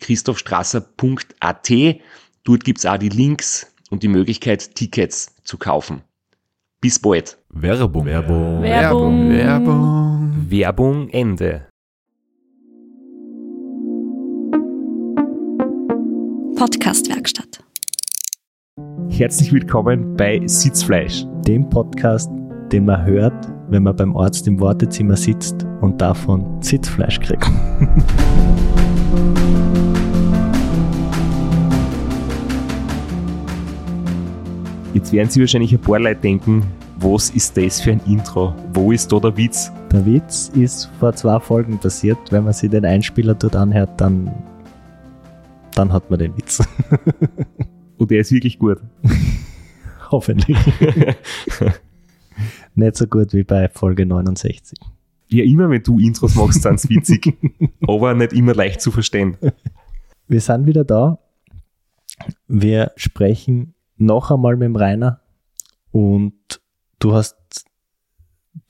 www.christophstrasser.at. Dort gibt's auch die Links und die Möglichkeit, Tickets zu kaufen. Bis bald. Werbung. Werbung. Werbung. Werbung. Werbung Ende. Podcastwerkstatt. Herzlich willkommen bei Sitzfleisch. dem Podcast, den man hört, wenn man beim Arzt im Wartezimmer sitzt und davon Sitzfleisch kriegt. Jetzt werden Sie wahrscheinlich ein paar Leute denken, was ist das für ein Intro? Wo ist da der Witz? Der Witz ist vor zwei Folgen passiert. Wenn man sich den Einspieler dort anhört, dann, dann hat man den Witz. Und der ist wirklich gut. Hoffentlich. Nicht so gut wie bei Folge 69. Ja, immer wenn du Intros machst, sind's witzig. aber nicht immer leicht zu verstehen. Wir sind wieder da. Wir sprechen noch einmal mit dem Rainer und du hast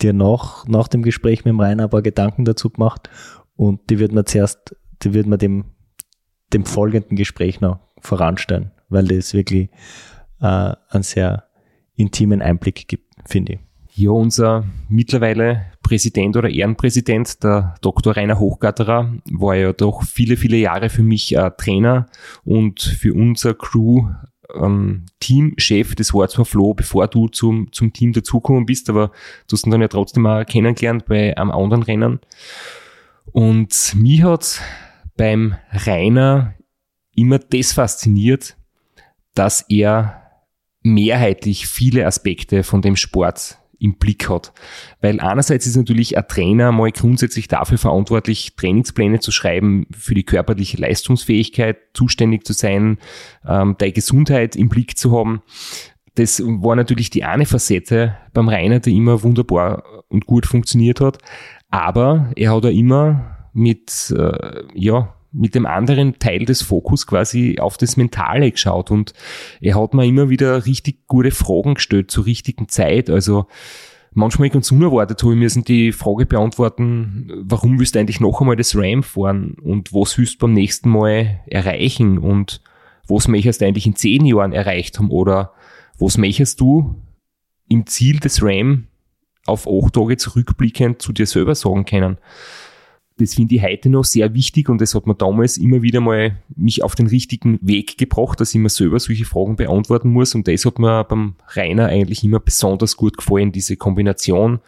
dir noch nach dem Gespräch mit dem Rainer ein paar Gedanken dazu gemacht und die wird man zuerst, die wird man dem, dem folgenden Gespräch noch voranstellen, weil das wirklich äh, einen sehr intimen Einblick gibt, finde ich. Ja, unser mittlerweile Präsident oder Ehrenpräsident, der Dr. Rainer Hochgatterer, war ja doch viele, viele Jahre für mich äh, Trainer und für unser Crew ähm, Teamchef. Das war zwar Flo, bevor du zum, zum Team dazugekommen bist, aber du hast ihn dann ja trotzdem auch kennengelernt bei einem anderen Rennen. Und mich hat beim Rainer immer das fasziniert, dass er mehrheitlich viele Aspekte von dem Sport im Blick hat. Weil einerseits ist natürlich ein Trainer mal grundsätzlich dafür verantwortlich, Trainingspläne zu schreiben, für die körperliche Leistungsfähigkeit zuständig zu sein, ähm, deine Gesundheit im Blick zu haben. Das war natürlich die eine Facette beim Rainer, die immer wunderbar und gut funktioniert hat. Aber er hat ja immer mit, äh, ja, mit dem anderen Teil des Fokus quasi auf das Mentale geschaut. Und er hat mir immer wieder richtig gute Fragen gestellt zur richtigen Zeit. Also manchmal ganz unerwartet habe ich müssen die Frage beantworten, warum willst du eigentlich noch einmal das RAM fahren? Und was willst du beim nächsten Mal erreichen? Und was möchtest du eigentlich in zehn Jahren erreicht haben? Oder was möchtest du im Ziel des RAM auf acht Tage zurückblickend zu dir selber sagen können das finde ich heute noch sehr wichtig und das hat mir damals immer wieder mal mich auf den richtigen Weg gebracht, dass ich mir selber solche Fragen beantworten muss und das hat mir beim Rainer eigentlich immer besonders gut gefallen, diese Kombination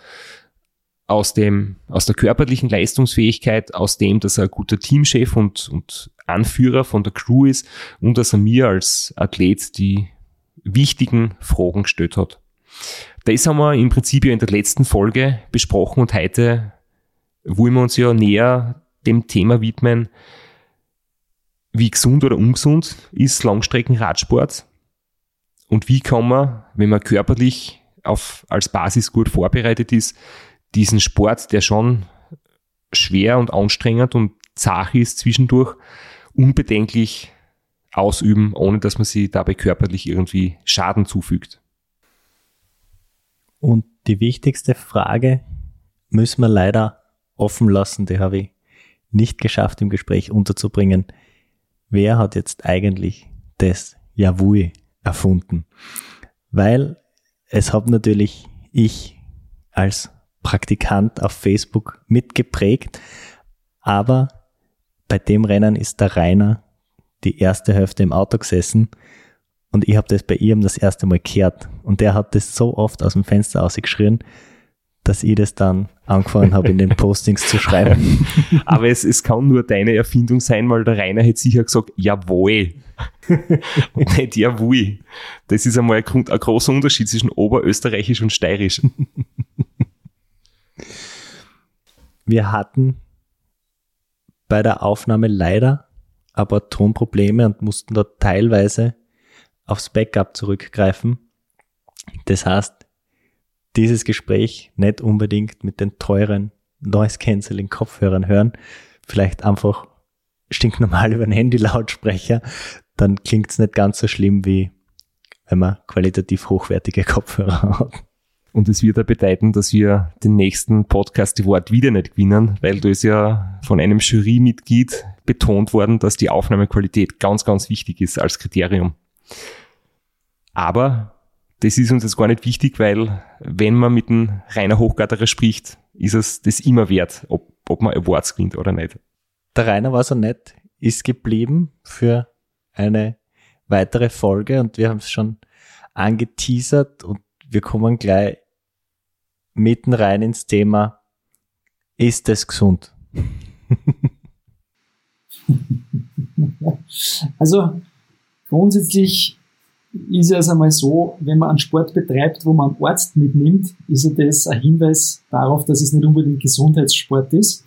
aus dem, aus der körperlichen Leistungsfähigkeit, aus dem, dass er ein guter Teamchef und, und Anführer von der Crew ist und dass er mir als Athlet die wichtigen Fragen gestellt hat. Das haben wir im Prinzip ja in der letzten Folge besprochen und heute wollen wir uns ja näher dem Thema widmen, wie gesund oder ungesund ist Langstreckenradsport und wie kann man, wenn man körperlich auf, als Basis gut vorbereitet ist, diesen Sport, der schon schwer und anstrengend und zach ist zwischendurch, unbedenklich ausüben, ohne dass man sich dabei körperlich irgendwie Schaden zufügt. Und die wichtigste Frage müssen wir leider offen lassen, die habe ich nicht geschafft im Gespräch unterzubringen. Wer hat jetzt eigentlich das Yavui erfunden? Weil es habe natürlich ich als Praktikant auf Facebook mitgeprägt, aber bei dem Rennen ist der Rainer die erste Hälfte im Auto gesessen und ich habe das bei ihm das erste Mal gehört. Und der hat das so oft aus dem Fenster rausgeschrien, dass ich das dann angefangen habe, in den Postings zu schreiben. Aber es, es kann nur deine Erfindung sein, weil der Rainer hätte sicher gesagt, jawohl. und nicht jawohl. Das ist einmal ein, Grund- ein großer Unterschied zwischen Oberösterreichisch und Steirisch. Wir hatten bei der Aufnahme leider aber Tonprobleme und mussten dort teilweise aufs Backup zurückgreifen. Das heißt, dieses Gespräch nicht unbedingt mit den teuren Noise Cancelling Kopfhörern hören, vielleicht einfach stinknormal über einen Handy-Lautsprecher, dann klingt es nicht ganz so schlimm, wie wenn man qualitativ hochwertige Kopfhörer hat. Und es wird ja bedeuten, dass wir den nächsten Podcast die Wort wieder nicht gewinnen, weil da ist ja von einem Jurymitglied betont worden, dass die Aufnahmequalität ganz, ganz wichtig ist als Kriterium. Aber das ist uns jetzt gar nicht wichtig, weil wenn man mit einem Rainer Hochgatterer spricht, ist es das immer wert, ob, ob man Awards gewinnt oder nicht. Der Rainer war so nett, ist geblieben für eine weitere Folge und wir haben es schon angeteasert und wir kommen gleich mitten rein ins Thema, ist es gesund? Also grundsätzlich ist es einmal so, wenn man einen Sport betreibt, wo man einen Arzt mitnimmt, ist ja das ein Hinweis darauf, dass es nicht unbedingt Gesundheitssport ist.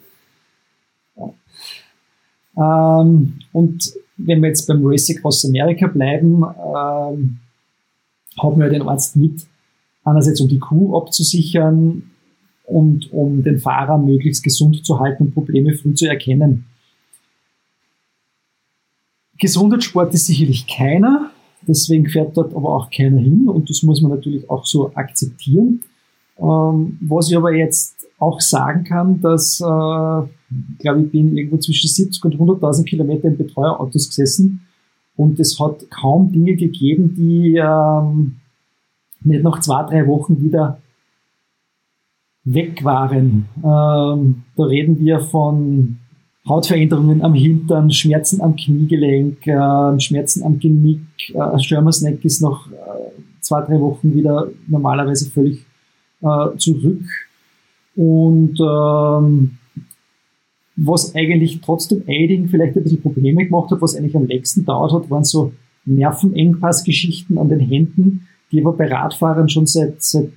Ähm, und wenn wir jetzt beim Race Across America bleiben, ähm, haben wir den Arzt mit, einerseits um die Kuh abzusichern und um den Fahrer möglichst gesund zu halten und Probleme früh zu erkennen. Gesundheitssport ist sicherlich keiner, deswegen fährt dort aber auch keiner hin und das muss man natürlich auch so akzeptieren. Ähm, was ich aber jetzt auch sagen kann, dass, äh, ich glaube, ich bin irgendwo zwischen 70 und 100.000 Kilometer in Betreuerautos gesessen und es hat kaum Dinge gegeben, die ähm, nicht nach zwei, drei Wochen wieder weg waren. Ähm, da reden wir von Hautveränderungen am Hintern, Schmerzen am Kniegelenk, äh, Schmerzen am Genick. Äh, Schirmersneck ist nach äh, zwei, drei Wochen wieder normalerweise völlig äh, zurück. Und ähm, was eigentlich trotzdem Aiding vielleicht ein bisschen Probleme gemacht hat, was eigentlich am längsten dauert hat, waren so Nervenengpassgeschichten an den Händen, die aber bei Radfahrern schon seit, seit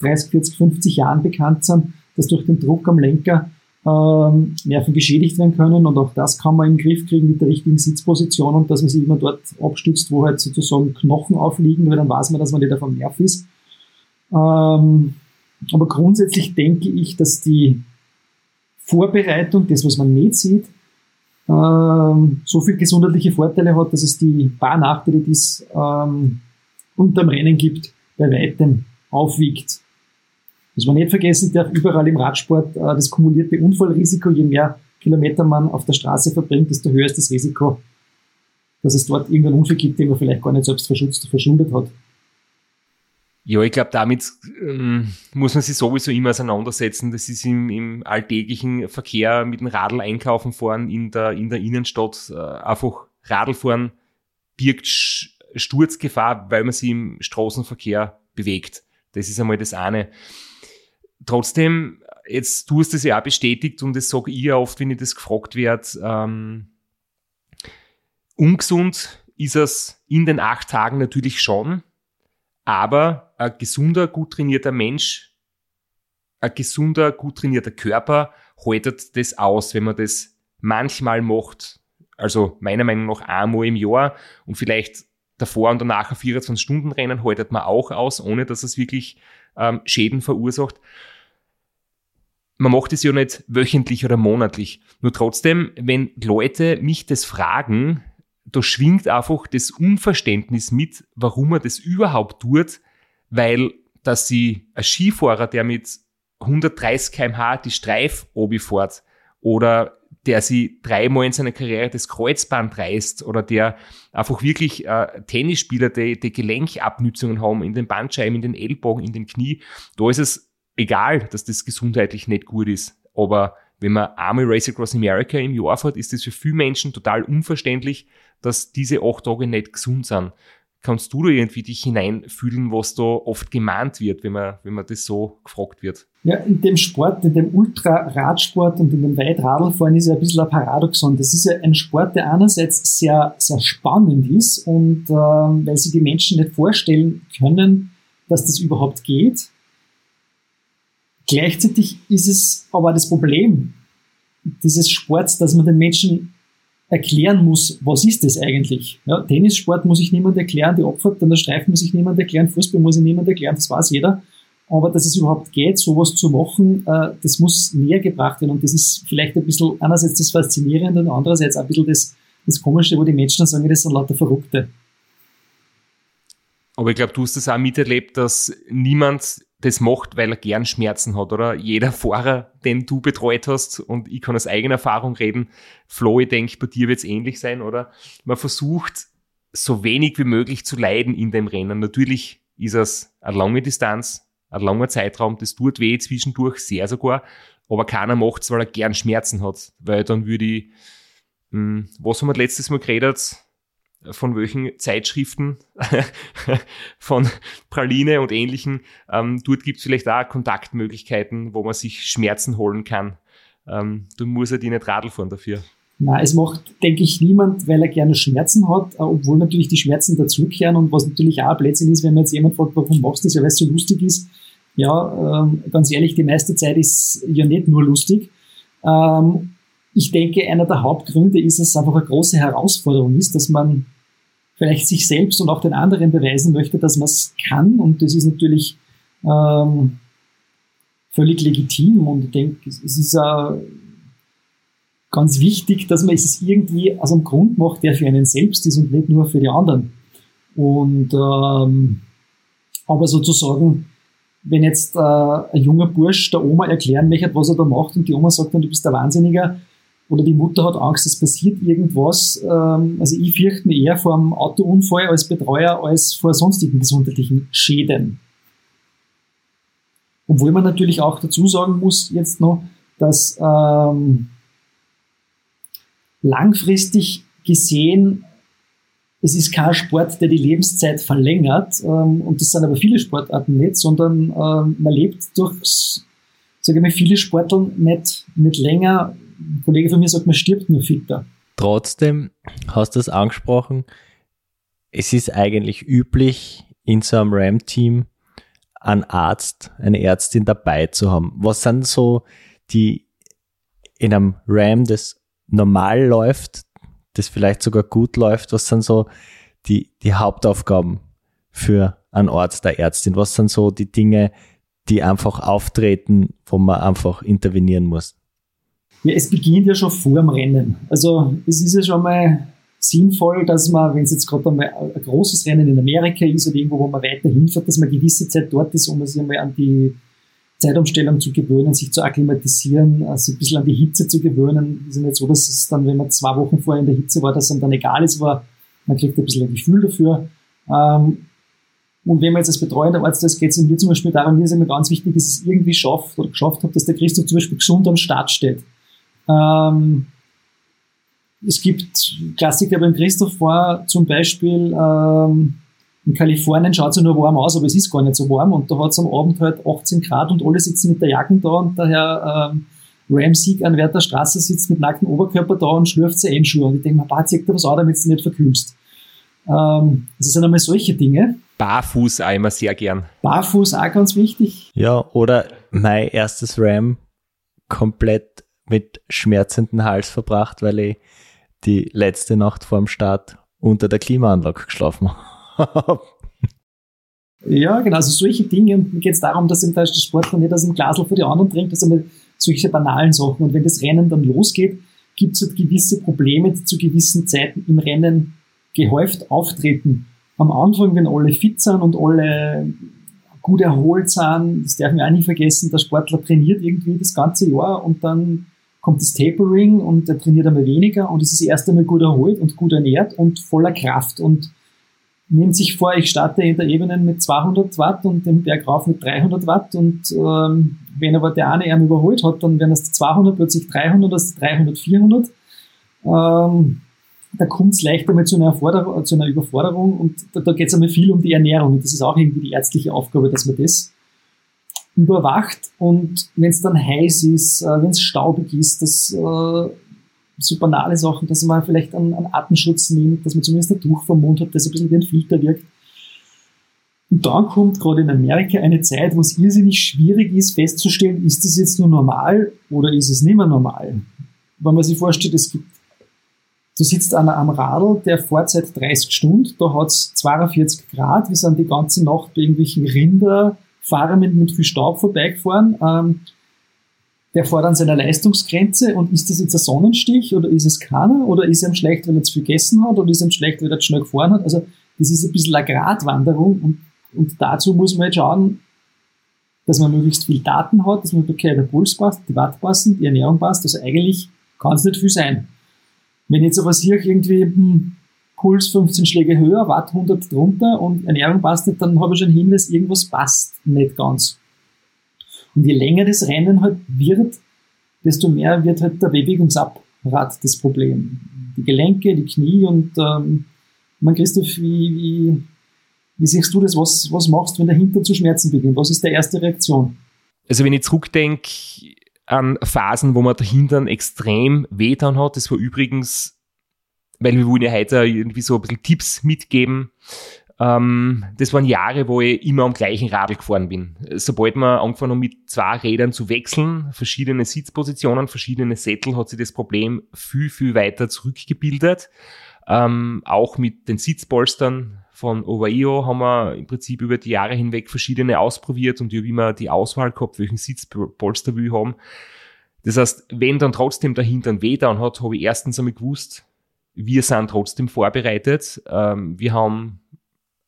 30, 40, 50 Jahren bekannt sind, dass durch den Druck am Lenker ähm, Nerven geschädigt werden können und auch das kann man im Griff kriegen mit der richtigen Sitzposition und dass man sich immer dort abstützt, wo halt sozusagen Knochen aufliegen, weil dann weiß man, dass man nicht auf dem Nerv ist. Ähm, aber grundsätzlich denke ich, dass die Vorbereitung, das was man nicht sieht, ähm, so viel gesundheitliche Vorteile hat, dass es die paar Nachteile, die es ähm, unterm Rennen gibt, bei weitem aufwiegt. Was man nicht vergessen darf, überall im Radsport äh, das kumulierte Unfallrisiko, je mehr Kilometer man auf der Straße verbringt, desto höher ist das Risiko, dass es dort irgendeinen Unfall gibt, den man vielleicht gar nicht selbst verschutzt, verschuldet hat. Ja, ich glaube, damit ähm, muss man sich sowieso immer auseinandersetzen. Das ist im, im alltäglichen Verkehr mit dem Radl einkaufen fahren in der, in der Innenstadt. Äh, einfach Radl fahren birgt Sturzgefahr, weil man sich im Straßenverkehr bewegt. Das ist einmal das eine. Trotzdem, jetzt du hast das ja auch bestätigt und das sage ich ja oft, wenn ich das gefragt werde, ähm, ungesund ist es in den acht Tagen natürlich schon, aber ein gesunder, gut trainierter Mensch, ein gesunder, gut trainierter Körper haltet das aus, wenn man das manchmal macht. Also meiner Meinung nach einmal im Jahr und vielleicht davor und danach ein 24-Stunden-Rennen haltet man auch aus, ohne dass es wirklich ähm, Schäden verursacht. Man macht es ja nicht wöchentlich oder monatlich. Nur trotzdem, wenn Leute mich das fragen, da schwingt einfach das Unverständnis mit, warum man das überhaupt tut, weil dass sie ein Skifahrer, der mit 130 kmh die Streif fährt oder der sie dreimal in seiner Karriere das Kreuzband reißt oder der einfach wirklich äh, Tennisspieler, die, die Gelenkabnützungen haben in den Bandscheiben, in den Ellbogen, in den Knie, da ist es egal, dass das gesundheitlich nicht gut ist. Aber wenn man Army Race Across America im Jahr fährt, ist das für viele Menschen total unverständlich, dass diese acht Tage nicht gesund sind. Kannst du da irgendwie dich hineinfühlen, was da oft gemahnt wird, wenn man, wenn man das so gefragt wird? Ja, in dem Sport, in dem Ultraradsport und in dem Weitradlfahren ist ja ein bisschen ein Paradoxon. Das ist ja ein Sport, der einerseits sehr, sehr spannend ist und äh, weil sich die Menschen nicht vorstellen können, dass das überhaupt geht. Gleichzeitig ist es aber das Problem dieses Sports, dass man den Menschen erklären muss, was ist das eigentlich? Ja, Tennissport muss ich niemand erklären, die Abfahrt an der Streifen muss ich niemand erklären, Fußball muss ich niemand erklären, das weiß jeder. Aber dass es überhaupt geht, sowas zu machen, äh, das muss näher gebracht werden. Und das ist vielleicht ein bisschen einerseits das Faszinierende und andererseits ein bisschen das, das Komische, wo die Menschen sagen, das sind lauter Verrückte. Aber ich glaube, du hast das auch miterlebt, dass niemand das macht, weil er gern Schmerzen hat, oder? Jeder Fahrer, den du betreut hast, und ich kann aus eigener Erfahrung reden, Flo, ich denke, bei dir wird es ähnlich sein, oder? Man versucht, so wenig wie möglich zu leiden in dem Rennen. Natürlich ist es eine lange Distanz, ein langer Zeitraum, das tut weh zwischendurch, sehr sogar, aber keiner macht es, weil er gern Schmerzen hat, weil dann würde ich, mh, hm, was haben wir letztes Mal geredet? Von welchen Zeitschriften, von Praline und ähnlichen. Ähm, dort gibt es vielleicht auch Kontaktmöglichkeiten, wo man sich Schmerzen holen kann. Ähm, du musst ja die nicht Radl fahren dafür. Na, es macht, denke ich, niemand, weil er gerne Schmerzen hat, äh, obwohl natürlich die Schmerzen dazukehren und was natürlich auch Blödsinn ist, wenn man jetzt jemand fragt, warum machst du das, ja, weil es so lustig ist. Ja, ähm, ganz ehrlich, die meiste Zeit ist ja nicht nur lustig. Ähm, ich denke, einer der Hauptgründe ist, dass es einfach eine große Herausforderung ist, dass man vielleicht sich selbst und auch den anderen beweisen möchte, dass man es kann. Und das ist natürlich ähm, völlig legitim. Und ich denke, es ist auch ganz wichtig, dass man es irgendwie aus einem Grund macht, der für einen selbst ist und nicht nur für die anderen. Und ähm, aber sozusagen, wenn jetzt äh, ein junger Bursch der Oma erklären möchte, was er da macht, und die Oma sagt dann, du bist der Wahnsinniger, oder die Mutter hat Angst, es passiert irgendwas. Ähm, also ich fürchte mich eher vor einem Autounfall als Betreuer als vor sonstigen gesundheitlichen Schäden. Obwohl man natürlich auch dazu sagen muss jetzt noch, dass ähm, langfristig gesehen es ist kein Sport, der die Lebenszeit verlängert, ähm, und das sind aber viele Sportarten nicht, sondern ähm, man lebt durch, sage ich mal, viele Sporteln nicht, nicht länger, ein Kollege von mir sagt, man stirbt nur fitter. Trotzdem hast du es angesprochen, es ist eigentlich üblich, in so einem RAM-Team einen Arzt, eine Ärztin dabei zu haben. Was sind so die in einem RAM, das normal läuft, das vielleicht sogar gut läuft, was sind so die, die Hauptaufgaben für einen Arzt, der Ärztin? Was sind so die Dinge, die einfach auftreten, wo man einfach intervenieren muss? Ja, es beginnt ja schon vor dem Rennen. Also es ist ja schon mal sinnvoll, dass man, wenn es jetzt gerade einmal ein großes Rennen in Amerika ist oder irgendwo, wo man weiter hinfährt, dass man gewisse Zeit dort ist, um sich einmal an die Zeitumstellung zu gewöhnen, sich zu akklimatisieren, also ein bisschen an die Hitze zu gewöhnen. Es ist nicht so, dass es dann, wenn man zwei Wochen vorher in der Hitze war, dass es dann egal ist, aber man kriegt ein bisschen ein Gefühl dafür. Ähm, und wenn man jetzt als betreuender Arzt ist, geht es mir zum Beispiel darum, mir ist immer ganz wichtig, dass ich es irgendwie schafft oder geschafft habe, dass der Christoph zum Beispiel gesund am Start steht. Ähm, es gibt Klassiker beim Christoph war zum Beispiel ähm, in Kalifornien schaut es ja nur warm aus, aber es ist gar nicht so warm und da hat es am Abend halt 18 Grad und alle sitzen mit der Jacken da und daher ähm, Ram Sieg an Wert der Straße sitzt mit nacktem Oberkörper da und schlürft seine Einschuhe und ich denke mir, bah, zieh dir was an, damit du nicht verkühlst. Ähm, das sind einmal solche Dinge. Barfuß auch immer sehr gern. Barfuß auch ganz wichtig. Ja, oder mein erstes Ram komplett mit schmerzenden Hals verbracht, weil ich die letzte Nacht vor dem Start unter der Klimaanlage geschlafen habe. Ja, genau, also solche Dinge. Und mir geht es darum, dass eben der Sportler nicht aus dem Glasl für die anderen trinkt, das sind solche banalen Sachen. Und wenn das Rennen dann losgeht, gibt es halt gewisse Probleme, die zu gewissen Zeiten im Rennen gehäuft auftreten. Am Anfang, wenn alle fit sind und alle gut erholt sind, das darf man auch nicht vergessen, der Sportler trainiert irgendwie das ganze Jahr und dann kommt das Tapering und er trainiert einmal weniger und ist erst einmal gut erholt und gut ernährt und voller Kraft und nimmt sich vor, ich starte in der Ebene mit 200 Watt und den Berg rauf mit 300 Watt und ähm, wenn aber der eine ihn überholt hat, dann werden es 200, plötzlich 300, das 300, 400. Ähm, da kommt es leicht einmal zu einer, zu einer Überforderung und da, da geht es einmal viel um die Ernährung und das ist auch irgendwie die ärztliche Aufgabe, dass man das überwacht und wenn es dann heiß ist, äh, wenn es staubig ist, dass äh, so banale Sachen, dass man vielleicht einen, einen Atemschutz nimmt, dass man zumindest ein Tuch vom Mund hat, das ein bisschen wie ein Filter wirkt. Und dann kommt gerade in Amerika eine Zeit, wo es irrsinnig schwierig ist, festzustellen, ist das jetzt nur normal oder ist es nicht mehr normal. Wenn man sich vorstellt, es gibt, du sitzt einer am Radl, der fährt seit 30 Stunden, da hat es 42 Grad, wir sind die ganze Nacht bei irgendwelchen Rinderfarmen mit viel Staub vorbeigefahren. Ähm, der fährt an seiner Leistungsgrenze und ist das jetzt ein Sonnenstich oder ist es keiner oder ist ihm schlecht, weil er zu viel gegessen hat oder ist ihm schlecht, weil er zu schnell gefahren hat. Also das ist ein bisschen eine Gratwanderung und, und dazu muss man jetzt schauen, dass man möglichst viel Daten hat, dass man, okay, der Puls passt, die Watt passen, die Ernährung passt, also eigentlich kann es nicht viel sein. Wenn jetzt aber sehe, irgendwie hm, Puls 15 Schläge höher, Watt 100 drunter und Ernährung passt nicht, dann habe ich schon einen Hinweis, irgendwas passt nicht ganz. Und je länger das Rennen halt wird, desto mehr wird halt der Bewegungsapparat das Problem. Die Gelenke, die Knie und ähm, man Christoph, wie, wie, wie siehst du das? Was, was machst du, wenn der Hintern zu Schmerzen beginnt? Was ist die erste Reaktion? Also wenn ich zurückdenke an Phasen, wo man der Hintern extrem wehtan hat, das war übrigens, weil wir wollen ja heute irgendwie so ein bisschen Tipps mitgeben, ähm, das waren Jahre, wo ich immer am gleichen Radl gefahren bin. Sobald man angefangen haben, mit zwei Rädern zu wechseln, verschiedene Sitzpositionen, verschiedene Sättel, hat sich das Problem viel, viel weiter zurückgebildet. Ähm, auch mit den Sitzpolstern von Ovaio haben wir im Prinzip über die Jahre hinweg verschiedene ausprobiert und ich habe immer die Auswahl gehabt, welchen Sitzpolster ich haben. Das heißt, wenn dann trotzdem dahinter ein weh dann hat, habe ich erstens einmal gewusst, wir sind trotzdem vorbereitet. Ähm, wir haben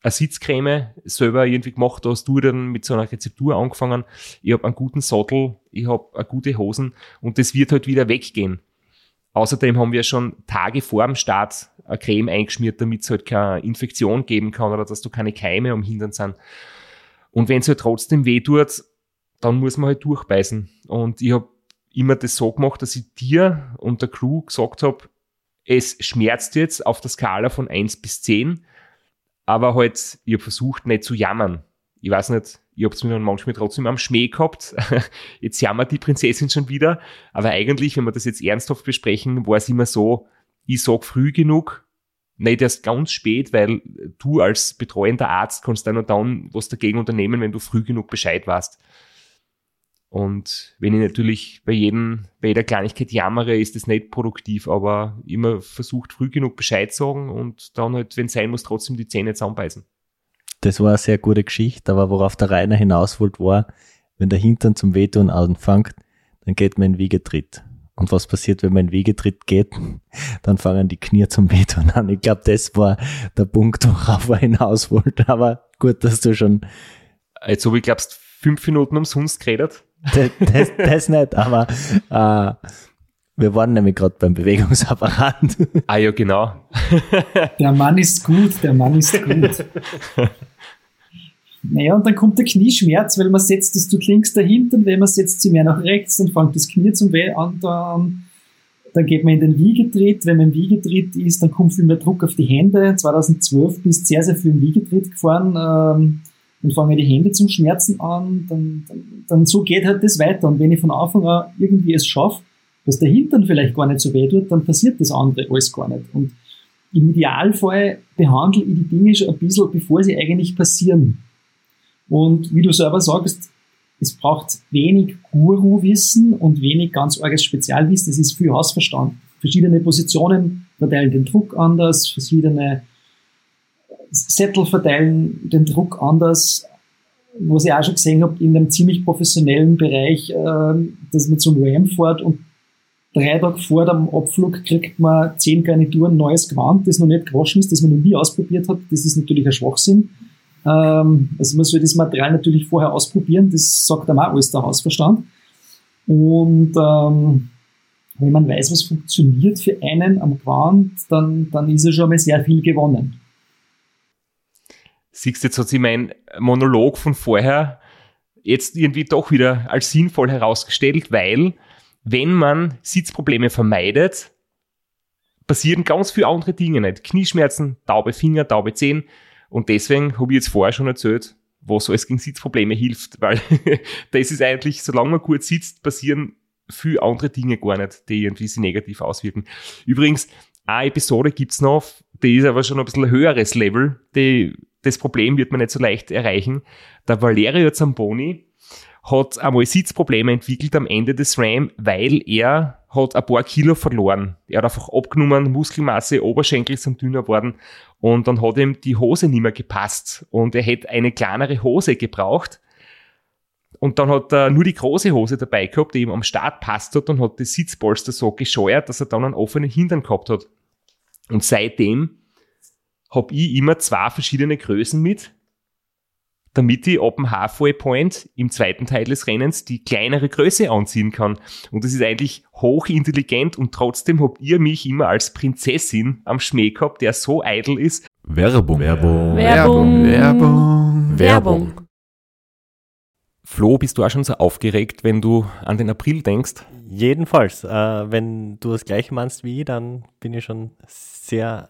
eine Sitzcreme selber irgendwie gemacht, da hast du dann mit so einer Rezeptur angefangen. Ich habe einen guten Sattel, ich habe gute Hosen und das wird halt wieder weggehen. Außerdem haben wir schon Tage vor dem Start eine Creme eingeschmiert, damit es halt keine Infektion geben kann oder dass du keine Keime am Hintern sind. Und wenn es halt trotzdem weh tut, dann muss man halt durchbeißen. Und ich habe immer das so gemacht, dass ich dir und der Crew gesagt habe, es schmerzt jetzt auf der Skala von 1 bis 10 aber halt, ich habe versucht, nicht zu jammern. Ich weiß nicht, ich habe es mir dann manchmal trotzdem am Schmäh gehabt. jetzt jammert die Prinzessin schon wieder. Aber eigentlich, wenn wir das jetzt ernsthaft besprechen, war es immer so, ich sag früh genug, nicht erst ganz spät, weil du als betreuender Arzt kannst dann und dann was dagegen unternehmen, wenn du früh genug Bescheid weißt. Und wenn ich natürlich bei jedem, bei jeder Kleinigkeit jammere, ist das nicht produktiv, aber immer versucht früh genug Bescheid sagen und dann halt, wenn es sein muss, trotzdem die Zähne zusammenbeißen. Das war eine sehr gute Geschichte, aber worauf der Rainer hinaus wollte, war, wenn der Hintern zum Wehtun anfängt, dann geht man in Wiegetritt. Und was passiert, wenn man in Wiegetritt geht? Dann fangen die Knie zum Wehtun an. Ich glaube, das war der Punkt, worauf er hinaus wollte. Aber gut, dass du schon. Jetzt habe ich, glaubst, fünf Minuten umsonst geredet das, das, das nicht, aber äh, wir waren nämlich gerade beim Bewegungsapparat. Ah ja, genau. der Mann ist gut, der Mann ist gut. Naja, und dann kommt der Knieschmerz, weil man setzt das tut links dahinter und wenn man setzt sie mehr nach rechts, dann fängt das Knie zum Weh an, dann, dann geht man in den Wiegetritt. Wenn man im Wiegetritt ist, dann kommt viel mehr Druck auf die Hände. 2012 bist sehr, sehr viel im Wiegetritt gefahren. Ähm, dann fangen die Hände zum Schmerzen an, dann, dann, dann so geht halt das weiter. Und wenn ich von Anfang an irgendwie es schaffe, dass der Hintern vielleicht gar nicht so weh tut, dann passiert das andere alles gar nicht. Und im Idealfall behandle ich die Dinge schon ein bisschen, bevor sie eigentlich passieren. Und wie du selber sagst, es braucht wenig Guru-Wissen und wenig ganz arges Spezialwissen. Es ist viel Hausverstand. Verschiedene Positionen verteilen den Druck anders, verschiedene Sättel verteilen den Druck anders, was ich auch schon gesehen habe, in einem ziemlich professionellen Bereich, äh, dass man zum RAM fährt und drei Tage vor dem Abflug kriegt man zehn Garnituren neues Gewand, das noch nicht gewaschen ist, das man noch nie ausprobiert hat. Das ist natürlich ein Schwachsinn. Ähm, also man soll das Material natürlich vorher ausprobieren, das sagt einem auch alles der Hausverstand. Und ähm, wenn man weiß, was funktioniert für einen am Gewand, dann, dann ist ja schon mal sehr viel gewonnen. Siehst jetzt hat sich mein Monolog von vorher jetzt irgendwie doch wieder als sinnvoll herausgestellt, weil wenn man Sitzprobleme vermeidet, passieren ganz viele andere Dinge nicht. Knieschmerzen, taube Finger, taube Zehen. Und deswegen habe ich jetzt vorher schon erzählt, was alles gegen Sitzprobleme hilft, weil das ist eigentlich, solange man gut sitzt, passieren viele andere Dinge gar nicht, die irgendwie sich negativ auswirken. Übrigens, eine Episode gibt's noch, die ist aber schon ein bisschen höheres Level, die, das Problem wird man nicht so leicht erreichen. Der Valerio Zamboni hat einmal Sitzprobleme entwickelt am Ende des RAM, weil er hat ein paar Kilo verloren. Er hat einfach abgenommen, Muskelmasse, Oberschenkel sind dünner geworden und dann hat ihm die Hose nicht mehr gepasst und er hätte eine kleinere Hose gebraucht. Und dann hat er nur die große Hose dabei gehabt, die ihm am Start passt hat und hat das Sitzpolster so gescheuert, dass er dann einen offenen Hintern gehabt hat. Und seitdem habe ich immer zwei verschiedene Größen mit, damit ich ab dem Halfway Point im zweiten Teil des Rennens die kleinere Größe anziehen kann. Und das ist eigentlich hochintelligent und trotzdem habt ihr mich immer als Prinzessin am Schmäh gehabt, der so eitel ist. Werbung. Werbung. Werbung. Werbung. Werbung. Flo, bist du auch schon so aufgeregt, wenn du an den April denkst? Jedenfalls, äh, wenn du das gleiche meinst wie ich, dann bin ich schon sehr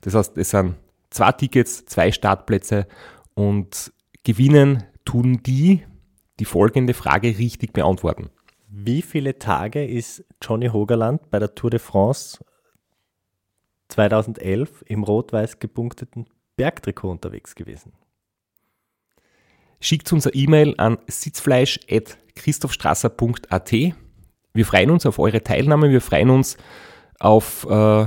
Das heißt, es sind zwei Tickets, zwei Startplätze und gewinnen tun die, die folgende Frage richtig beantworten. Wie viele Tage ist Johnny Hogerland bei der Tour de France 2011 im rot-weiß gepunkteten Bergtrikot unterwegs gewesen? Schickt uns eine E-Mail an sitzfleisch.christophstrasser.at. Wir freuen uns auf eure Teilnahme, wir freuen uns auf äh,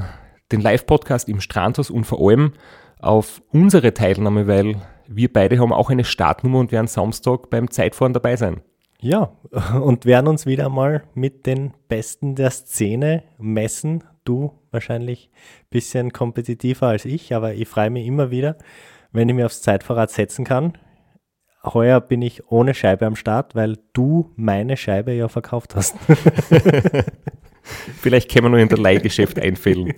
den Live-Podcast im Strandhaus und vor allem auf unsere Teilnahme, weil wir beide haben auch eine Startnummer und werden Samstag beim Zeitfahren dabei sein. Ja, und werden uns wieder mal mit den Besten der Szene messen. Du wahrscheinlich ein bisschen kompetitiver als ich, aber ich freue mich immer wieder, wenn ich mir aufs Zeitfahrrad setzen kann. Heuer bin ich ohne Scheibe am Start, weil du meine Scheibe ja verkauft hast. Vielleicht können wir noch in der Leihgeschäft einfällen.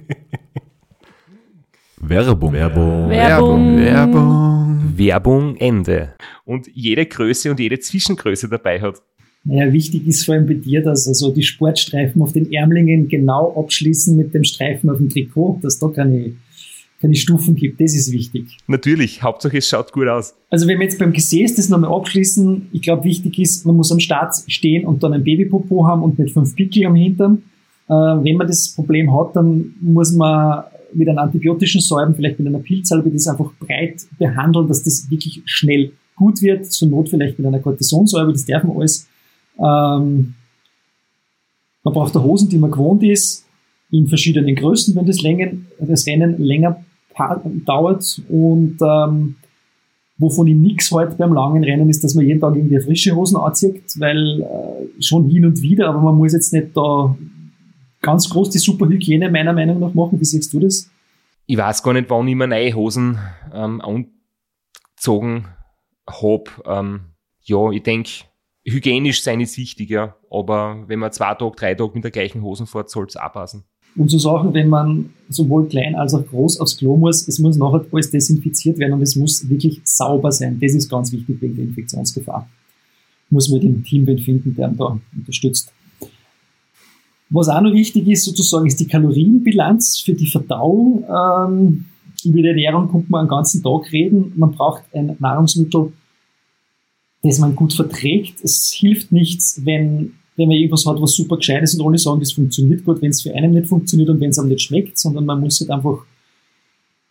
Werbung. Werbung. Werbung. Werbung. Werbung Ende. Und jede Größe und jede Zwischengröße dabei hat. Naja, wichtig ist vor allem bei dir, dass also die Sportstreifen auf den Ärmlingen genau abschließen mit dem Streifen auf dem Trikot, dass da keine, keine Stufen gibt. Das ist wichtig. Natürlich, Hauptsache es schaut gut aus. Also wenn wir jetzt beim Gesäß das nochmal abschließen, ich glaube wichtig ist, man muss am Start stehen und dann ein Babypopo haben und nicht fünf Pickel am Hintern. Äh, wenn man das Problem hat, dann muss man mit einem antibiotischen Säuben, vielleicht mit einer Pilzsalbe, das einfach breit behandeln, dass das wirklich schnell gut wird. Zur Not vielleicht mit einer Cortisonsäure, das darf man alles. Ähm, man braucht da Hosen, die man gewohnt ist. in verschiedenen Größen, wenn das, Längen, das Rennen länger dauert und ähm, wovon ich nichts halt beim langen Rennen ist, dass man jeden Tag irgendwie frische Hosen anzieht, weil äh, schon hin und wieder, aber man muss jetzt nicht da ganz groß die Superhygiene meiner Meinung nach machen. Wie siehst du das? Ich weiß gar nicht, wann ich mir neue Hosen ähm, angezogen habe. Ähm, ja, ich denke, hygienisch sein ist wichtig, ja. Aber wenn man zwei Tage, drei Tage mit der gleichen Hosen fährt, soll es auch passen. Und so Sachen, wenn man sowohl klein als auch groß aufs Klo muss, es muss nachher alles desinfiziert werden und es muss wirklich sauber sein. Das ist ganz wichtig wegen der Infektionsgefahr. Muss man den Team finden, der da unterstützt. Was auch noch wichtig ist, sozusagen, ist die Kalorienbilanz für die Verdauung. Ähm, über die Ernährung kommt man einen ganzen Tag reden. Man braucht ein Nahrungsmittel, das man gut verträgt. Es hilft nichts, wenn wenn man irgendwas hat, was super gescheit ist und alle sagen, das funktioniert gut, wenn es für einen nicht funktioniert und wenn es einem nicht schmeckt, sondern man muss halt einfach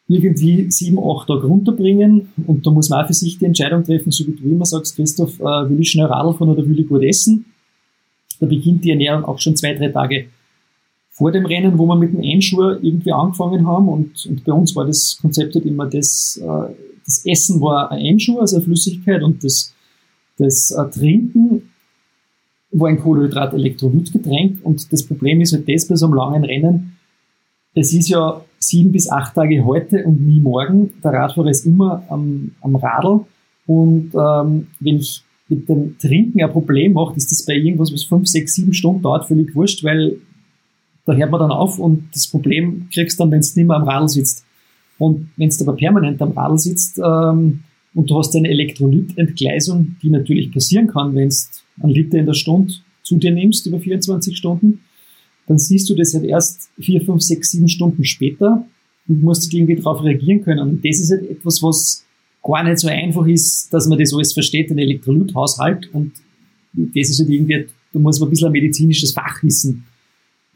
irgendwie sieben, acht Tage runterbringen und da muss man auch für sich die Entscheidung treffen, so wie du immer sagst, Christoph, äh, will ich schnell Radl fahren oder will ich gut essen? Da beginnt die Ernährung auch schon zwei, drei Tage vor dem Rennen, wo wir mit dem Einschuh irgendwie angefangen haben. Und, und bei uns war das Konzept halt immer das, äh, das Essen war ein Einschuh, also eine Flüssigkeit und das, das äh, Trinken war ein Kohlenhydrat-Elektrolytgetränk und das Problem ist halt das bei so einem langen Rennen, es ist ja sieben bis acht Tage heute und nie morgen. Der Radfahrer ist immer am, am Radl. Und ähm, wenn ich mit dem Trinken ein Problem mache, ist das bei irgendwas, was fünf, sechs, sieben Stunden dauert, völlig wurscht, weil da hört man dann auf und das Problem kriegst dann, wenn du nicht mehr am Radl sitzt. Und wenn du aber permanent am Radl sitzt ähm, und du hast eine Elektrolytentgleisung, die natürlich passieren kann, wenn du einen Liter in der Stunde zu dir nimmst über 24 Stunden, dann siehst du das halt erst vier, fünf, sechs, sieben Stunden später und musst irgendwie darauf reagieren können. Und das ist halt etwas, was gar nicht so einfach ist, dass man das alles versteht, den Elektrolythaushalt. Und das ist halt irgendwie, da muss man ein bisschen ein medizinisches Fachwissen,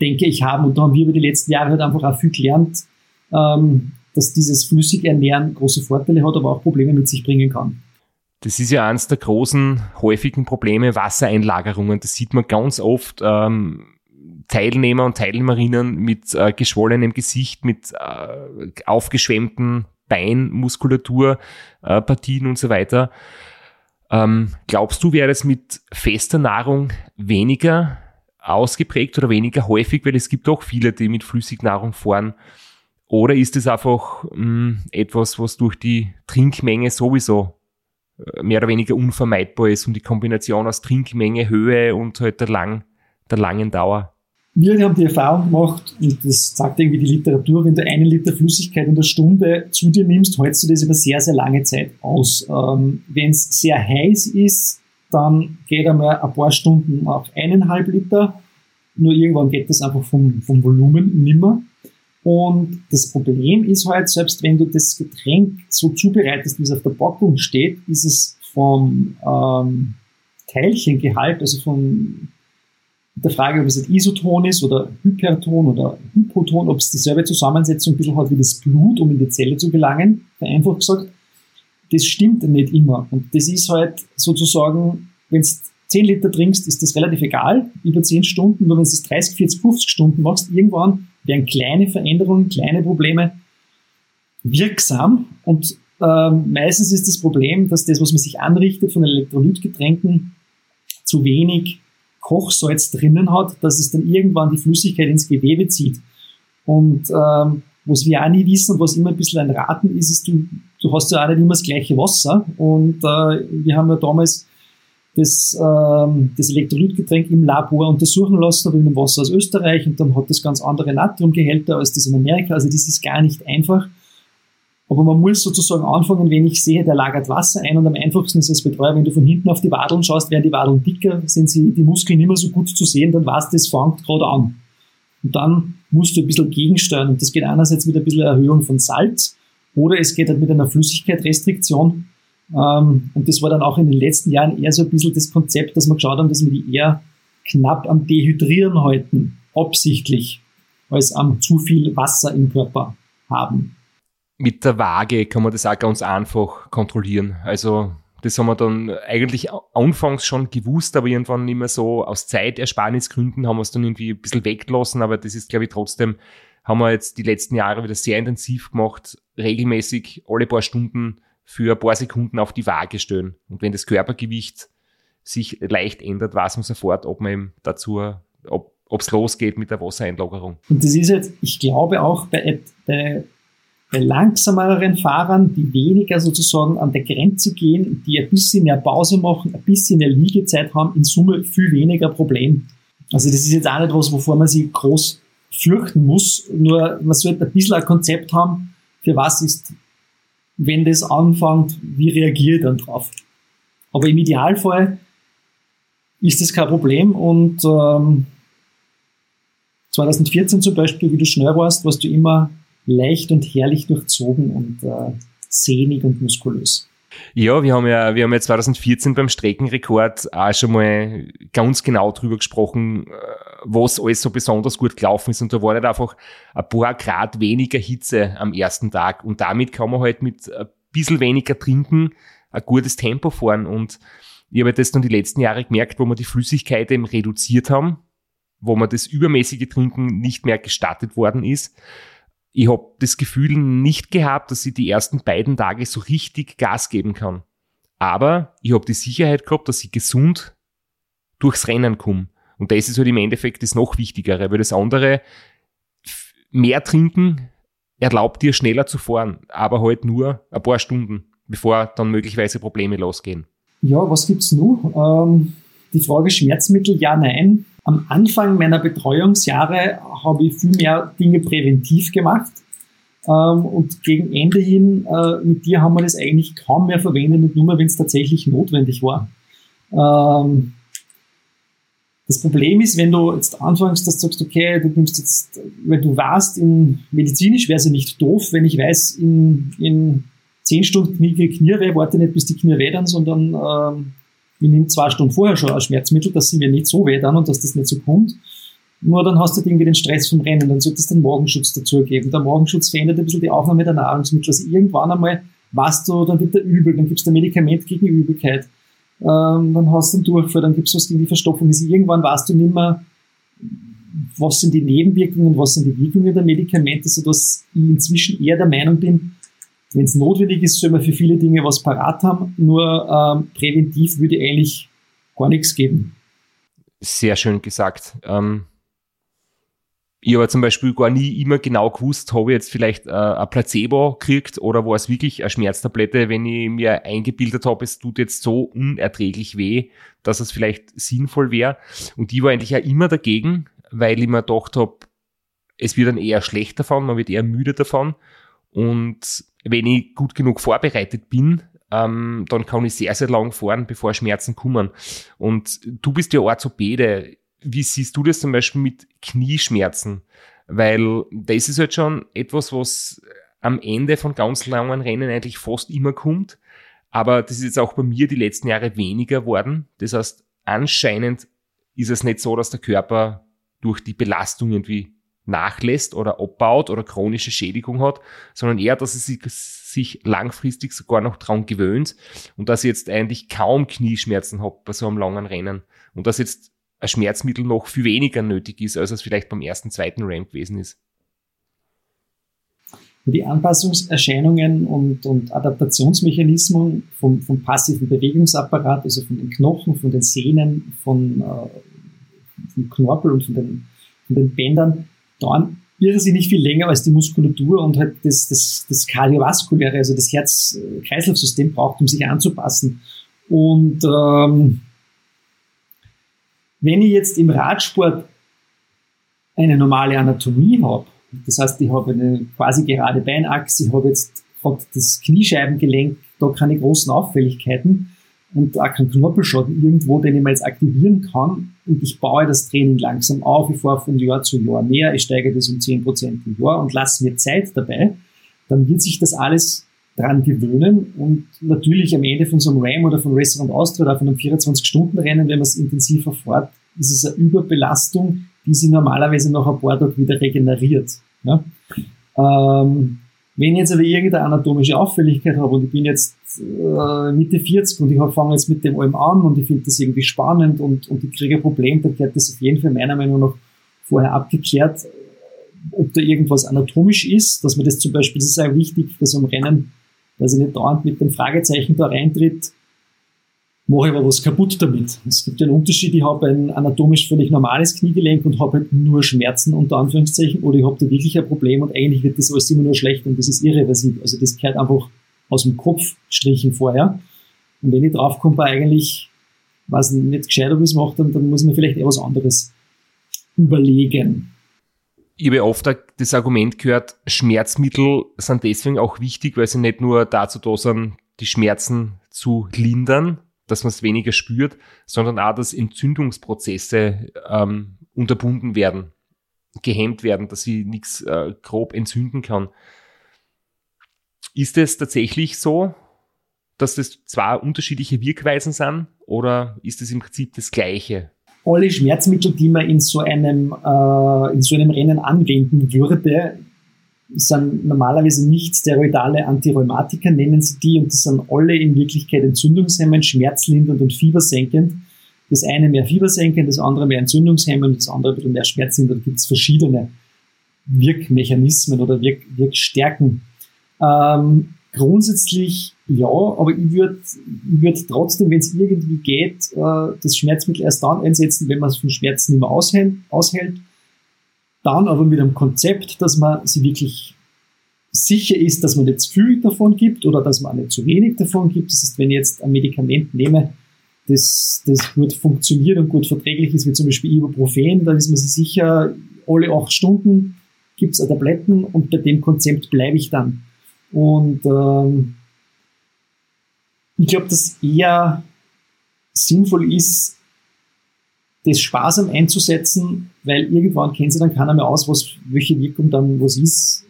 denke ich, haben. Und da haben wir über die letzten Jahre halt einfach auch viel gelernt, ähm, dass dieses Flüssigernähren große Vorteile hat, aber auch Probleme mit sich bringen kann. Das ist ja eines der großen, häufigen Probleme, Wassereinlagerungen. Das sieht man ganz oft. Ähm, Teilnehmer und Teilnehmerinnen mit äh, geschwollenem Gesicht, mit äh, aufgeschwemmten Beinmuskulatur, äh, Partien und so weiter. Ähm, glaubst du, wäre es mit fester Nahrung weniger ausgeprägt oder weniger häufig, weil es gibt doch viele, die mit Flüssignahrung fahren? Oder ist es einfach mh, hm, etwas, was durch die Trinkmenge sowieso äh, mehr oder weniger unvermeidbar ist und die Kombination aus Trinkmenge, Höhe und halt der, lang, der langen Dauer. Wir haben die Erfahrung gemacht, und das sagt irgendwie die Literatur, wenn du einen Liter Flüssigkeit in der Stunde zu dir nimmst, hältst du das über sehr, sehr lange Zeit aus. Ähm, wenn es sehr heiß ist, dann geht einmal ein paar Stunden auf eineinhalb Liter. Nur irgendwann geht das einfach vom, vom Volumen nimmer. Und das Problem ist halt, selbst wenn du das Getränk so zubereitest, wie es auf der Packung steht, ist es vom ähm, Teilchengehalt, also von der Frage, ob es ein Isoton ist oder Hyperton oder Hypoton, ob es dieselbe Zusammensetzung ein bisschen hat wie das Blut, um in die Zelle zu gelangen, vereinfacht gesagt, das stimmt nicht immer. Und das ist halt sozusagen, wenn du 10 Liter trinkst, ist das relativ egal, über 10 Stunden, nur wenn du es 30, 40, 50 Stunden machst, irgendwann wären kleine Veränderungen, kleine Probleme wirksam und ähm, meistens ist das Problem, dass das, was man sich anrichtet von Elektrolytgetränken, zu wenig Kochsalz drinnen hat, dass es dann irgendwann die Flüssigkeit ins Gewebe zieht. Und ähm, was wir auch nie wissen was immer ein bisschen ein Raten ist, ist, du, du hast ja auch nicht immer das gleiche Wasser. Und äh, wir haben ja damals das, ähm, das Elektrolytgetränk im Labor untersuchen lassen, aber in dem Wasser aus Österreich und dann hat das ganz andere Natriumgehälter als das in Amerika. Also das ist gar nicht einfach. Aber man muss sozusagen anfangen, wenn ich sehe, der lagert Wasser ein und am einfachsten ist als Betreuer, wenn du von hinten auf die Wadeln schaust, werden die Wadeln dicker, sind sie, die Muskeln mehr so gut zu sehen, dann weißt du, das fängt gerade an. Und dann musst du ein bisschen gegensteuern und das geht einerseits mit ein bisschen Erhöhung von Salz oder es geht halt mit einer Flüssigkeitsrestriktion ähm, und das war dann auch in den letzten Jahren eher so ein bisschen das Konzept, dass wir geschaut haben, dass wir die eher knapp am Dehydrieren halten, absichtlich, als am zu viel Wasser im Körper haben. Mit der Waage kann man das auch ganz einfach kontrollieren. Also Das haben wir dann eigentlich anfangs schon gewusst, aber irgendwann nicht mehr so aus Zeitersparnisgründen haben wir es dann irgendwie ein bisschen weggelassen, aber das ist, glaube ich, trotzdem, haben wir jetzt die letzten Jahre wieder sehr intensiv gemacht, regelmäßig alle paar Stunden für ein paar Sekunden auf die Waage stellen. Und wenn das Körpergewicht sich leicht ändert, weiß man sofort, ob man eben dazu, ob es losgeht mit der Wassereinlagerung. Und das ist jetzt, ich glaube auch bei, bei bei langsameren Fahrern, die weniger sozusagen an der Grenze gehen, die ein bisschen mehr Pause machen, ein bisschen mehr Liegezeit haben, in Summe viel weniger Problem. Also das ist jetzt auch nicht was, wovor man sich groß fürchten muss, nur man sollte ein bisschen ein Konzept haben, für was ist, wenn das anfängt, wie reagiere ich dann drauf. Aber im Idealfall ist das kein Problem und ähm, 2014 zum Beispiel, wie du schnell warst, warst du immer leicht und herrlich durchzogen und äh, sehnig und muskulös. Ja, wir haben ja, wir haben ja 2014 beim Streckenrekord auch schon mal ganz genau drüber gesprochen, äh, was alles so besonders gut gelaufen ist. Und da war halt einfach ein paar Grad weniger Hitze am ersten Tag. Und damit kann man halt mit ein bisschen weniger trinken ein gutes Tempo fahren. Und ich habe das dann die letzten Jahre gemerkt, wo wir die Flüssigkeit eben reduziert haben, wo man das übermäßige Trinken nicht mehr gestattet worden ist ich habe das Gefühl nicht gehabt, dass ich die ersten beiden Tage so richtig Gas geben kann. Aber ich habe die Sicherheit gehabt, dass ich gesund durchs Rennen komme. Und das ist halt im Endeffekt das noch Wichtigere, weil das andere, mehr trinken, erlaubt dir schneller zu fahren, aber halt nur ein paar Stunden, bevor dann möglicherweise Probleme losgehen. Ja, was gibt's noch? Ähm, die Frage Schmerzmittel, ja, nein. Am Anfang meiner Betreuungsjahre habe ich viel mehr Dinge präventiv gemacht. Ähm, und gegen Ende hin, äh, mit dir haben wir das eigentlich kaum mehr verwendet und nur mehr, wenn es tatsächlich notwendig war. Ähm, das Problem ist, wenn du jetzt anfängst, dass du sagst, okay, du nimmst jetzt, wenn du weißt, in medizinisch wäre es ja nicht doof, wenn ich weiß, in, in zehn Stunden Knie, Knie warte nicht, bis die Knie weh sondern ähm, ich nehme zwei Stunden vorher schon ein Schmerzmittel, dass sie mir nicht so weh dann und dass das nicht so kommt. Nur dann hast du irgendwie den Stress vom Rennen, dann sollte es den Morgenschutz dazu geben. Der Morgenschutz verändert ein bisschen die Aufnahme der Nahrungsmittel. Also irgendwann einmal weißt du, dann wird der übel, dann gibst du ein Medikament gegen Übelkeit, ähm, dann hast du einen Durchfall, dann gibst du was gegen die Verstopfung. Also irgendwann weißt du nicht mehr, was sind die Nebenwirkungen, was sind die Wirkungen der Medikamente, sodass ich inzwischen eher der Meinung bin, wenn es notwendig ist, soll man für viele Dinge was parat haben. Nur ähm, präventiv würde eigentlich gar nichts geben. Sehr schön gesagt. Ähm, ich habe zum Beispiel gar nie immer genau gewusst, habe ich jetzt vielleicht äh, ein Placebo gekriegt oder war es wirklich eine Schmerztablette, wenn ich mir eingebildet habe, es tut jetzt so unerträglich weh, dass es vielleicht sinnvoll wäre. Und ich war eigentlich auch immer dagegen, weil ich mir gedacht habe, es wird dann eher schlecht davon, man wird eher müde davon. Und wenn ich gut genug vorbereitet bin, ähm, dann kann ich sehr, sehr lang fahren, bevor Schmerzen kommen. Und du bist ja Orthopäde. Wie siehst du das zum Beispiel mit Knieschmerzen? Weil das ist halt schon etwas, was am Ende von ganz langen Rennen eigentlich fast immer kommt. Aber das ist jetzt auch bei mir die letzten Jahre weniger worden. Das heißt, anscheinend ist es nicht so, dass der Körper durch die Belastung irgendwie nachlässt oder abbaut oder chronische Schädigung hat, sondern eher, dass es sich, langfristig sogar noch dran gewöhnt und dass ich jetzt eigentlich kaum Knieschmerzen habe bei so einem langen Rennen und dass jetzt ein Schmerzmittel noch viel weniger nötig ist, als es vielleicht beim ersten, zweiten Ramp gewesen ist. Die Anpassungserscheinungen und, und Adaptationsmechanismen vom, vom passiven Bewegungsapparat, also von den Knochen, von den Sehnen, von, äh, vom Knorpel und von den, von den Bändern, dauern irrsinnig viel länger als die Muskulatur und halt das, das, das kardiovaskuläre, also das Herz-Kreislauf-System braucht, um sich anzupassen. Und ähm, wenn ich jetzt im Radsport eine normale Anatomie habe, das heißt, ich habe eine quasi gerade Beinachse, ich habe jetzt hab das Kniescheibengelenk, da keine großen Auffälligkeiten, und auch keinen Knorpelschaden irgendwo, den ich mal jetzt aktivieren kann. Und ich baue das Training langsam auf. Ich fahre von Jahr zu Jahr mehr. Ich steige das um 10% im Jahr und lasse mir Zeit dabei. Dann wird sich das alles dran gewöhnen. Und natürlich am Ende von so einem Ram oder von Restaurant Austria oder von einem 24-Stunden-Rennen, wenn man es intensiver fährt, ist es eine Überbelastung, die sich normalerweise nach ein paar Tagen wieder regeneriert. Ja? Ähm, Wenn ich jetzt aber irgendeine anatomische Auffälligkeit habe und ich bin jetzt äh, Mitte 40 und ich fange jetzt mit dem allem an und ich finde das irgendwie spannend und, und ich kriege ein Problem, dann gehört das auf jeden Fall meiner Meinung nach vorher abgeklärt, ob da irgendwas anatomisch ist, dass man das zum Beispiel, das ist auch wichtig, dass am Rennen, dass ich nicht dauernd mit dem Fragezeichen da reintritt, mache ich aber was kaputt damit. Es gibt einen Unterschied, ich habe ein anatomisch völlig normales Kniegelenk und habe halt nur Schmerzen unter Anführungszeichen oder ich habe da wirklich ein Problem und eigentlich wird das alles immer nur schlecht und das ist irreversibel. Also das gehört einfach aus dem Kopf strichen vorher. Und wenn ich draufkomme, eigentlich, was nicht gescheit, ob ich es mache, dann, dann muss man vielleicht eher was anderes überlegen. Ich habe oft das Argument gehört, Schmerzmittel sind deswegen auch wichtig, weil sie nicht nur dazu da sind, die Schmerzen zu lindern, dass man es weniger spürt, sondern auch, dass Entzündungsprozesse ähm, unterbunden werden, gehemmt werden, dass sie nichts äh, grob entzünden kann. Ist es tatsächlich so, dass das zwei unterschiedliche Wirkweisen sind oder ist es im Prinzip das Gleiche? Alle Schmerzmittel, die man in so einem, äh, in so einem Rennen anwenden würde, sind normalerweise nicht steroidale Antirheumatika, nennen sie die, und die sind alle in Wirklichkeit entzündungshemmend, schmerzlindernd und fiebersenkend. Das eine mehr fiebersenkend, das andere mehr entzündungshemmend, das andere ein bisschen mehr schmerzlindernd. Da gibt es verschiedene Wirkmechanismen oder Wirk Wirkstärken. Ähm, grundsätzlich ja, aber ich würde ich würd trotzdem, wenn es irgendwie geht, äh, das Schmerzmittel erst dann einsetzen, wenn man es von Schmerzen nicht mehr aushält, aushält dann aber mit einem Konzept, dass man sich wirklich sicher ist, dass man nicht zu viel davon gibt oder dass man nicht zu wenig davon gibt. Das heißt, wenn ich jetzt ein Medikament nehme, das, das gut funktioniert und gut verträglich ist, wie zum Beispiel Ibuprofen, dann ist man sich sicher, alle acht Stunden gibt es Tabletten und bei dem Konzept bleibe ich dann. Und ähm, ich glaube, dass eher sinnvoll ist, das sparsam einzusetzen, weil irgendwann kennt sie dann keiner mehr aus, was, welche Wirkung dann was ist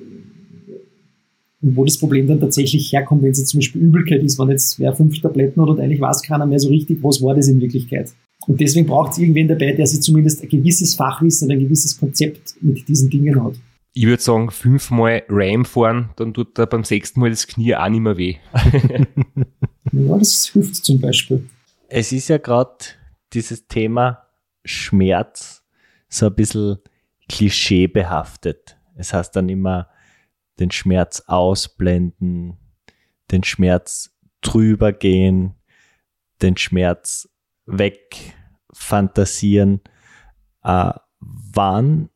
und wo das Problem dann tatsächlich herkommt, wenn es jetzt zum Beispiel Übelkeit ist, wenn jetzt wer fünf Tabletten hat und eigentlich weiß keiner mehr so richtig, was war das in Wirklichkeit. Und deswegen braucht es irgendwen dabei, der sich zumindest ein gewisses Fachwissen und ein gewisses Konzept mit diesen Dingen hat. Ich würde sagen, fünfmal Ram fahren, dann tut er beim sechsten Mal das Knie auch nicht mehr weh. ja, das hilft zum Beispiel. Es ist ja gerade dieses Thema Schmerz so ein bisschen klischeebehaftet. Es heißt dann immer, den Schmerz ausblenden, den Schmerz drüber gehen, den Schmerz wegfantasieren. Äh, wann,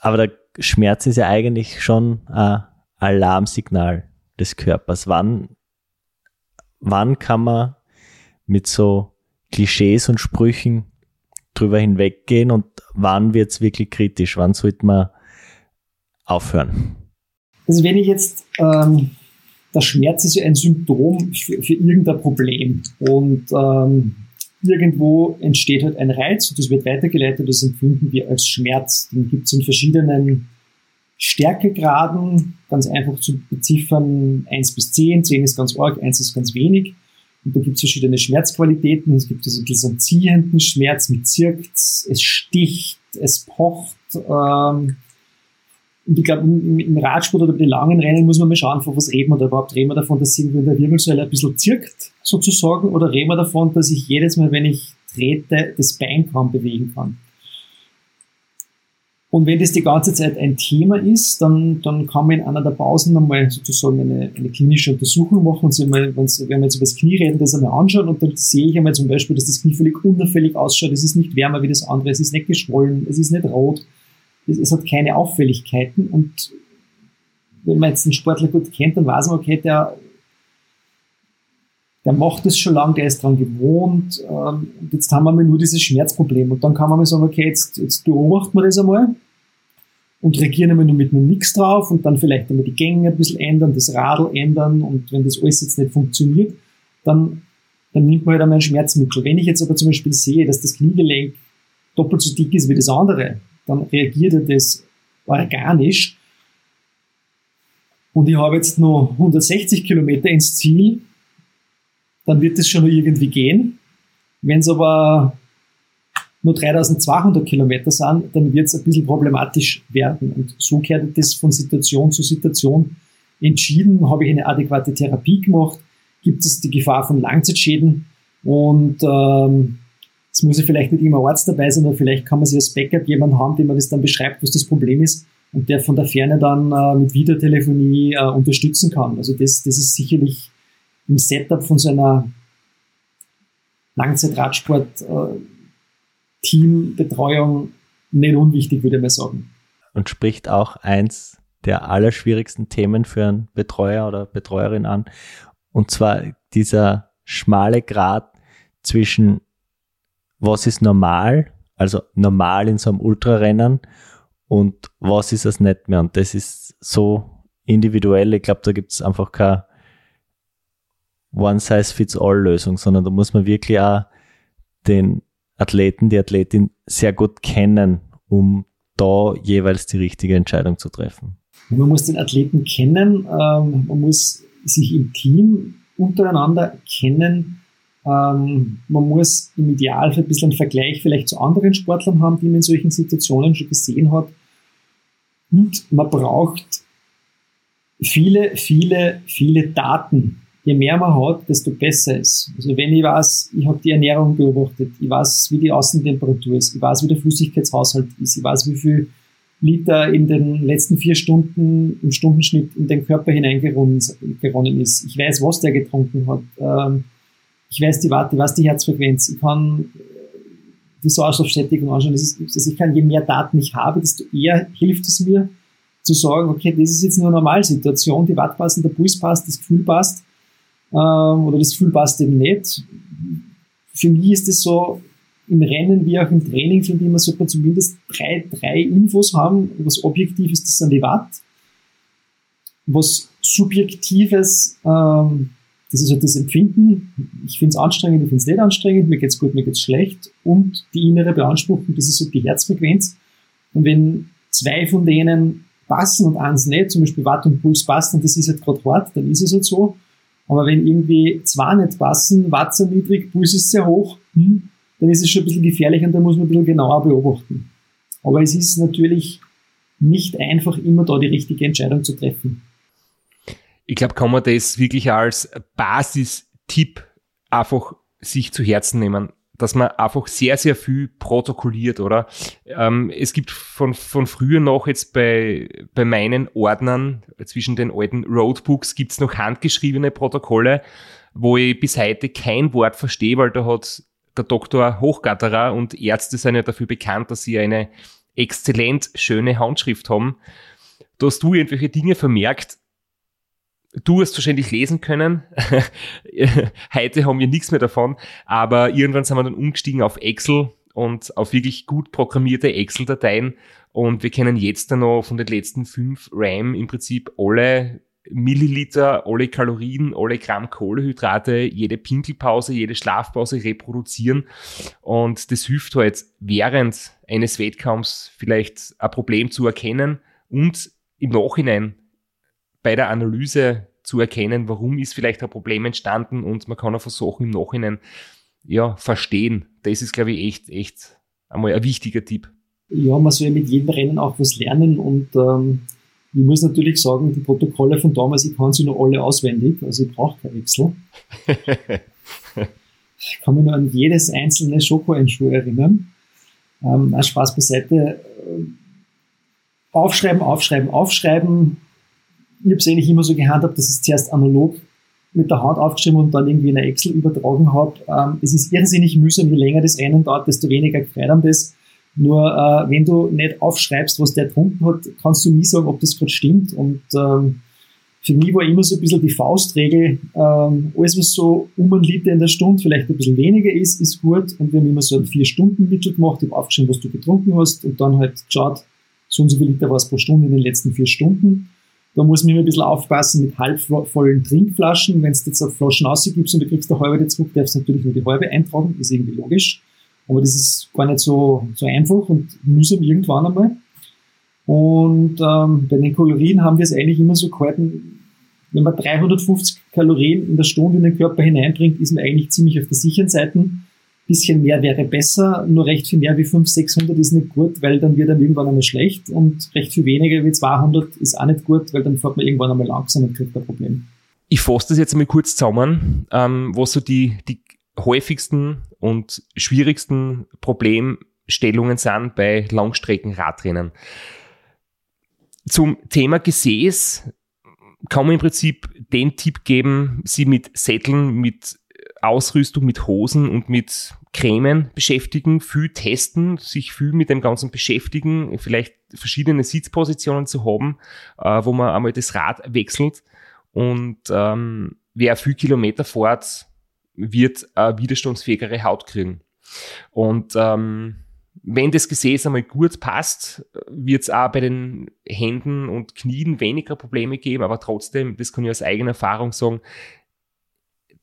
aber der Schmerz ist ja eigentlich schon ein Alarmsignal des Körpers. Wann, wann kann man mit so Klischees und Sprüchen drüber hinweggehen und wann wird es wirklich kritisch? Wann sollte man aufhören? Also wenn ich jetzt, ähm, der Schmerz ist ja ein Symptom für, für irgendein Problem und ähm, irgendwo entsteht halt ein Reiz und das wird weitergeleitet, das empfinden wir als Schmerz. Den gibt es in verschiedenen Stärkegraden, ganz einfach zu beziffern, 1 bis 10, 10 ist ganz arg, 1 ist ganz wenig. Und da gibt es verschiedene Schmerzqualitäten. Es gibt also diesen ziehenden Schmerz mit Zirks, es sticht, es pocht. Ähm, und ich glaube, im, Radsport oder bei den langen Rennen muss man mal schauen, von was reden wir da überhaupt. Reden wir davon, dass irgendwie der Wirbelsäule ein bisschen zirkt, sozusagen, oder reden wir davon, dass ich jedes Mal, wenn ich trete, das Bein kaum bewegen kann. Und wenn das die ganze Zeit ein Thema ist, dann, dann kann man in einer der Pausen einmal sozusagen eine, eine klinische Untersuchung machen und sich einmal, wenn wir jetzt über das Knie reden, das einmal anschauen. Und dann sehe ich einmal zum Beispiel, dass das Knie völlig unauffällig ausschaut. Es ist nicht wärmer wie das andere, es ist nicht geschwollen, es ist nicht rot, es, es hat keine Auffälligkeiten. Und wenn man jetzt einen Sportler gut kennt, dann weiß man, okay, der, der macht das schon lange, der ist dran gewohnt, ähm, und jetzt haben wir mal nur dieses Schmerzproblem. Und dann kann man mal sagen, okay, jetzt, jetzt beobachten wir das einmal und reagieren immer nur mit einem Nix drauf und dann vielleicht einmal die Gänge ein bisschen ändern, das Radl ändern und wenn das alles jetzt nicht funktioniert, dann, dann nimmt man halt einmal ein Schmerzmittel. Wenn ich jetzt aber zum Beispiel sehe, dass das Kniegelenk doppelt so dick ist wie das andere, dann reagiert er das organisch und ich habe jetzt noch 160 Kilometer ins Ziel, dann wird das schon irgendwie gehen. Wenn es aber nur 3200 Kilometer sind, dann wird es ein bisschen problematisch werden. Und so kehrt das von Situation zu Situation entschieden, habe ich eine adäquate Therapie gemacht, gibt es die Gefahr von Langzeitschäden und ähm, es muss ja vielleicht nicht immer Arzt dabei sein, aber vielleicht kann man sich als Backup jemanden haben, dem man das dann beschreibt, was das Problem ist und der von der Ferne dann äh, mit Videotelefonie äh, unterstützen kann. Also das, das ist sicherlich im Setup von so einer Langzeitradsport-Teambetreuung äh, nicht unwichtig, würde ich mal sagen. Und spricht auch eins der allerschwierigsten Themen für einen Betreuer oder Betreuerin an. Und zwar dieser schmale Grad zwischen was ist normal, also normal in so einem Ultrarennen und was ist es nicht mehr. Und das ist so individuell. Ich glaube, da gibt es einfach keine One-Size-Fits-All-Lösung, sondern da muss man wirklich auch den Athleten, die Athletin sehr gut kennen, um da jeweils die richtige Entscheidung zu treffen. Man muss den Athleten kennen, ähm, man muss sich im Team untereinander kennen, ähm, man muss im Idealfall ein bisschen einen Vergleich vielleicht zu anderen Sportlern haben, die man in solchen Situationen schon gesehen hat. Und man braucht viele, viele, viele Daten. Je mehr man hat, desto besser ist. Also wenn ich weiß, ich habe die Ernährung beobachtet, ich weiß, wie die Außentemperatur ist, ich weiß, wie der Flüssigkeitshaushalt ist, ich weiß, wie viel Liter in den letzten vier Stunden im Stundenschnitt in den Körper hineingeronnen ist. Ich weiß, was der getrunken hat. Ähm, ich weiß die Warte, ich weiß die Herzfrequenz, ich kann äh, die Sauerstoffsättigung anschauen. Das ist, also ich kann, je mehr Daten ich habe, desto eher hilft es mir zu sagen, okay, das ist jetzt nur eine Normalsituation, die Watt passen, der Puls passt, das Gefühl passt, ähm, oder das Gefühl passt eben nicht. Für mich ist es so, im Rennen wie auch im Training, finde ich, man sollte zumindest drei, drei Infos haben. Was objektiv ist, das sind die Watt. Was subjektives, ähm, das ist halt das Empfinden. Ich finde es anstrengend, ich finde es nicht anstrengend, mir geht's gut, mir geht's schlecht. Und die innere Beanspruchung, das ist halt die Herzfrequenz. Und wenn zwei von denen passen und eins nicht, zum Beispiel Watt und Puls passt und das ist halt gerade hart, dann ist es halt so. Aber wenn irgendwie zwei nicht passen, Watt sehr niedrig, Puls ist sehr hoch, hm, dann ist es schon ein bisschen gefährlich und da muss man ein bisschen genauer beobachten. Aber es ist natürlich nicht einfach, immer da die richtige Entscheidung zu treffen. Ich glaube, kann man das wirklich als Basistipp einfach sich zu Herzen nehmen, dass man einfach sehr, sehr viel protokolliert, oder? Ähm, es gibt von, von früher noch jetzt bei, bei meinen Ordnern zwischen den alten Roadbooks gibt's noch handgeschriebene Protokolle, wo ich bis heute kein Wort verstehe, weil da hat der Doktor Hochgatterer und Ärzte sind ja dafür bekannt, dass sie eine exzellent schöne Handschrift haben. Da hast du irgendwelche Dinge vermerkt, Du hast wahrscheinlich lesen können. Heute haben wir nichts mehr davon, aber irgendwann sind wir dann umgestiegen auf Excel und auf wirklich gut programmierte Excel-Dateien und wir kennen jetzt dann noch von den letzten fünf RAM im Prinzip alle Milliliter, alle Kalorien, alle Gramm Kohlehydrate, jede Pinkelpause, jede Schlafpause reproduzieren. Und das hilft halt während eines Wettkampfs vielleicht ein Problem zu erkennen und im Nachhinein bei der Analyse zu erkennen, warum ist vielleicht ein Problem entstanden und man kann auch versuchen im Nachhinein ja, verstehen. Das ist, glaube ich, echt, echt einmal ein wichtiger Tipp. Ja, man soll mit jedem Rennen auch was lernen und ähm, ich muss natürlich sagen, die Protokolle von damals, ich kann sie noch alle auswendig, also ich brauche kein Excel. ich kann mich nur an jedes einzelne Schoko-Einschuh erinnern. Ähm, Spaß beiseite. Aufschreiben, aufschreiben, aufschreiben, ich habe es eigentlich immer so gehandhabt, dass ich es zuerst analog mit der Hand aufgeschrieben und dann irgendwie in eine Excel übertragen habe. Ähm, es ist irrsinnig mühsam, je länger das Rennen dauert, desto weniger gefreut an das. Nur äh, wenn du nicht aufschreibst, was der getrunken hat, kannst du nie sagen, ob das gerade stimmt. Und ähm, für mich war immer so ein bisschen die Faustregel, ähm, alles was so um ein Liter in der Stunde vielleicht ein bisschen weniger ist, ist gut. Und wir haben immer so einen vier Stunden Mittel gemacht, ich habe aufgeschrieben, was du getrunken hast und dann halt geschaut, so und so viel Liter war es pro Stunde in den letzten vier Stunden. Da muss man immer ein bisschen aufpassen mit halbvollen Trinkflaschen. Wenn du jetzt auf Flaschen rausgibst und du kriegst eine halbe zurück, darfst du natürlich nur die halbe eintragen. ist irgendwie logisch. Aber das ist gar nicht so, so einfach und mühsam irgendwann einmal. Und ähm, bei den Kalorien haben wir es eigentlich immer so gehalten, wenn man 350 Kalorien in der Stunde in den Körper hineinbringt, ist man eigentlich ziemlich auf der sicheren Seite. Bisschen mehr wäre besser, nur recht viel mehr wie 500, 600 ist nicht gut, weil dann wird er irgendwann einmal schlecht und recht viel weniger wie 200 ist auch nicht gut, weil dann fährt man irgendwann einmal langsam und kriegt ein Problem. Ich fasse das jetzt einmal kurz zusammen, ähm, was so die, die häufigsten und schwierigsten Problemstellungen sind bei Langstreckenradrennen. Zum Thema Gesäß kann man im Prinzip den Tipp geben, sie mit Sätteln, mit Ausrüstung, mit Hosen und mit Cremen beschäftigen, viel testen, sich viel mit dem Ganzen beschäftigen, vielleicht verschiedene Sitzpositionen zu haben, äh, wo man einmal das Rad wechselt. Und ähm, wer viel Kilometer fährt, wird eine widerstandsfähigere Haut kriegen. Und ähm, wenn das Gesäß einmal gut passt, wird es auch bei den Händen und Knien weniger Probleme geben, aber trotzdem, das kann ich aus eigener Erfahrung sagen,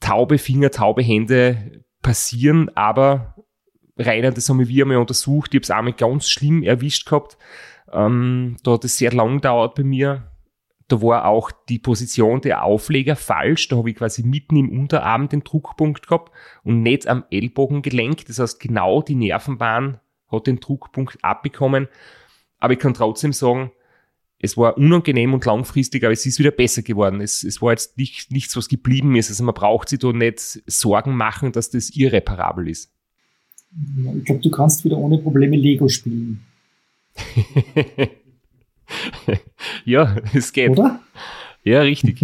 taube Finger, taube Hände passieren, aber Rainer, das haben wir einmal untersucht, ich habe es einmal ganz schlimm erwischt gehabt, ähm, da hat es sehr lang gedauert bei mir, da war auch die Position der Aufleger falsch. Da habe ich quasi mitten im Unterarm den Druckpunkt gehabt und nicht am Ellbogengelenk. Das heißt, genau die Nervenbahn hat den Druckpunkt abbekommen. Aber ich kann trotzdem sagen, es war unangenehm und langfristig, aber es ist wieder besser geworden. Es, es war jetzt nicht, nichts, was geblieben ist. Also man braucht sich da nicht Sorgen machen, dass das irreparabel ist. Ich glaube, du kannst wieder ohne Probleme Lego spielen. ja, es geht. Oder? Ja, richtig.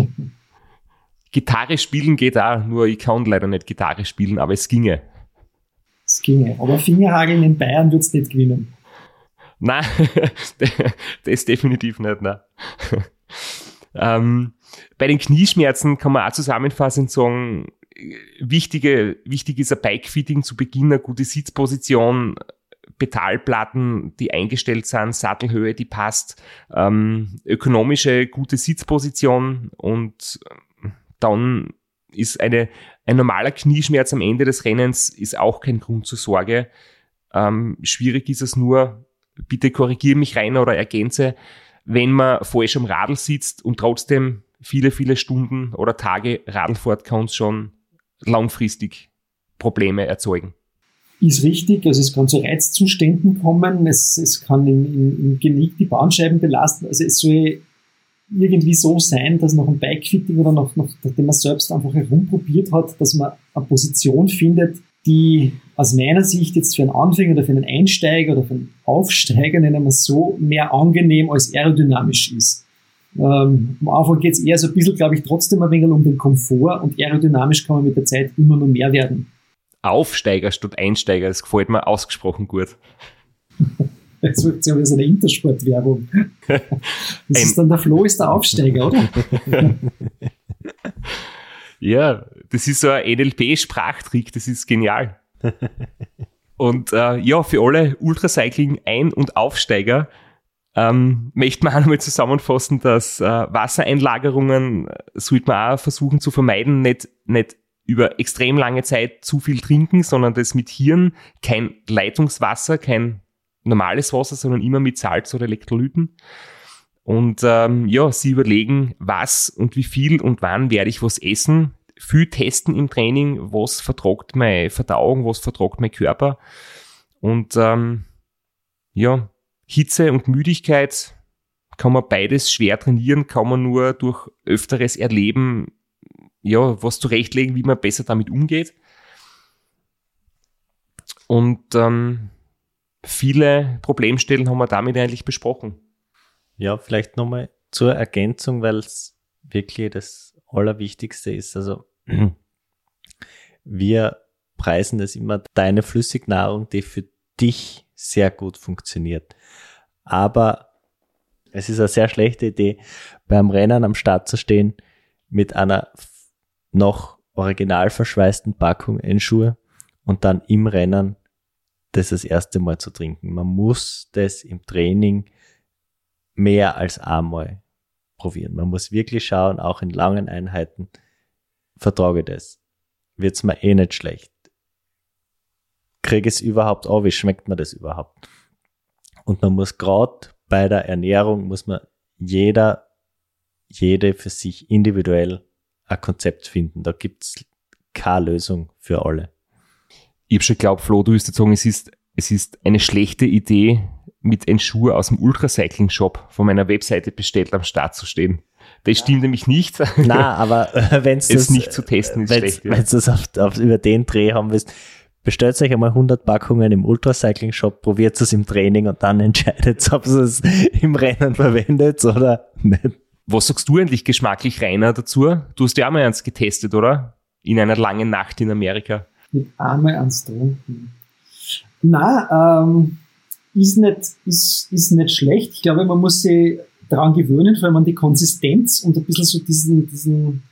Gitarre spielen geht auch, nur ich kann leider nicht Gitarre spielen, aber es ginge. Es ginge. Aber Fingerhageln in Bayern wird es nicht gewinnen. Nein, das definitiv nicht, nein. ähm, bei den Knieschmerzen kann man auch zusammenfassend sagen, wichtige, wichtig ist ein Bike-Fitting zu Beginn, eine gute Sitzposition, Pedalplatten, die eingestellt sind, Sattelhöhe, die passt, ähm, ökonomische, gute Sitzposition und dann ist eine, ein normaler Knieschmerz am Ende des Rennens ist auch kein Grund zur Sorge. Ähm, schwierig ist es nur, bitte korrigiere mich rein oder ergänze, wenn man falsch am Radl sitzt und trotzdem viele, viele Stunden oder Tage Radl fährt, kann es schon langfristig Probleme erzeugen. Ist richtig, also es kann zu Reizzuständen kommen, es, es kann im, im, im Genick die Bahnscheiben belasten, also es soll irgendwie so sein, dass nach einem Bikefitting oder nach, nach, nachdem man selbst einfach herumprobiert hat, dass man eine Position findet, die aus meiner Sicht jetzt für einen Anfänger oder für einen Einsteiger oder für einen Aufsteiger, nennen wir es so, mehr angenehm als aerodynamisch ist. Ähm, am Anfang geht es eher so ein bisschen, glaube ich, trotzdem ein wenig um den Komfort und aerodynamisch kann man mit der Zeit immer noch mehr werden. Aufsteiger statt Einsteiger, das gefällt mir ausgesprochen gut. Jetzt wird ja so eine Intersport-Werbung. Das ist dann der Flo ist der Aufsteiger, oder? ja, das ist so ein NLP-Sprachtrick, das ist genial. Und äh, ja, für alle Ultracycling-Ein- und Aufsteiger ähm, möchte man auch nochmal zusammenfassen, dass äh, Wassereinlagerungen äh, sollte man auch versuchen zu vermeiden, nicht, nicht über extrem lange Zeit zu viel trinken, sondern das mit Hirn, kein Leitungswasser, kein normales Wasser, sondern immer mit Salz oder Elektrolyten. Und ähm, ja, sie überlegen, was und wie viel und wann werde ich was essen. Viel testen im Training, was vertragt meine Verdauung, was vertragt mein Körper. Und ähm, ja, Hitze und Müdigkeit kann man beides schwer trainieren, kann man nur durch öfteres Erleben, ja, was zurechtlegen, wie man besser damit umgeht. Und ähm, viele Problemstellen haben wir damit eigentlich besprochen. Ja, vielleicht nochmal zur Ergänzung, weil es wirklich das Allerwichtigste ist. Also wir preisen das immer deine Flüssignahrung, die für dich sehr gut funktioniert. Aber es ist eine sehr schlechte Idee, beim Rennen am Start zu stehen mit einer noch original verschweißten Packung in Schuhe und dann im Rennen das das erste Mal zu trinken. Man muss das im Training mehr als einmal probieren. Man muss wirklich schauen, auch in langen Einheiten, vertrage das. Wird's mir eh nicht schlecht. Kriege es überhaupt auf, wie schmeckt mir das überhaupt? Und man muss gerade bei der Ernährung, muss man jeder, jede für sich individuell ein Konzept finden. Da gibt's keine Lösung für alle. ich habe schon geglaubt, Flo, du wirst jetzt sagen, es ist, es ist eine schlechte Idee, mit einem Schuh aus dem Ultracycling-Shop von meiner Webseite bestellt am Start zu stehen. Das stimmt nämlich nicht. Na, aber äh, wenn es Es nicht zu testen ist wenn's, schlecht, ja. wenn's das auf, auf, über den Dreh haben willst, bestellt euch einmal 100 Packungen im Ultracycling-Shop, probiert es im Training und dann entscheidet, ob ihr es im Rennen verwendet oder nicht. Was sagst du eigentlich geschmacklich, Rainer, dazu? Du hast ja auch mal eins getestet, oder? In einer langen Nacht in Amerika. mit einmal ans Trinken. Na, ähm, ist nicht, ist, ist nicht schlecht. Ich glaube, man muss sich daran gewöhnen, vor allem an die Konsistenz und ein bisschen so diesen, diesen,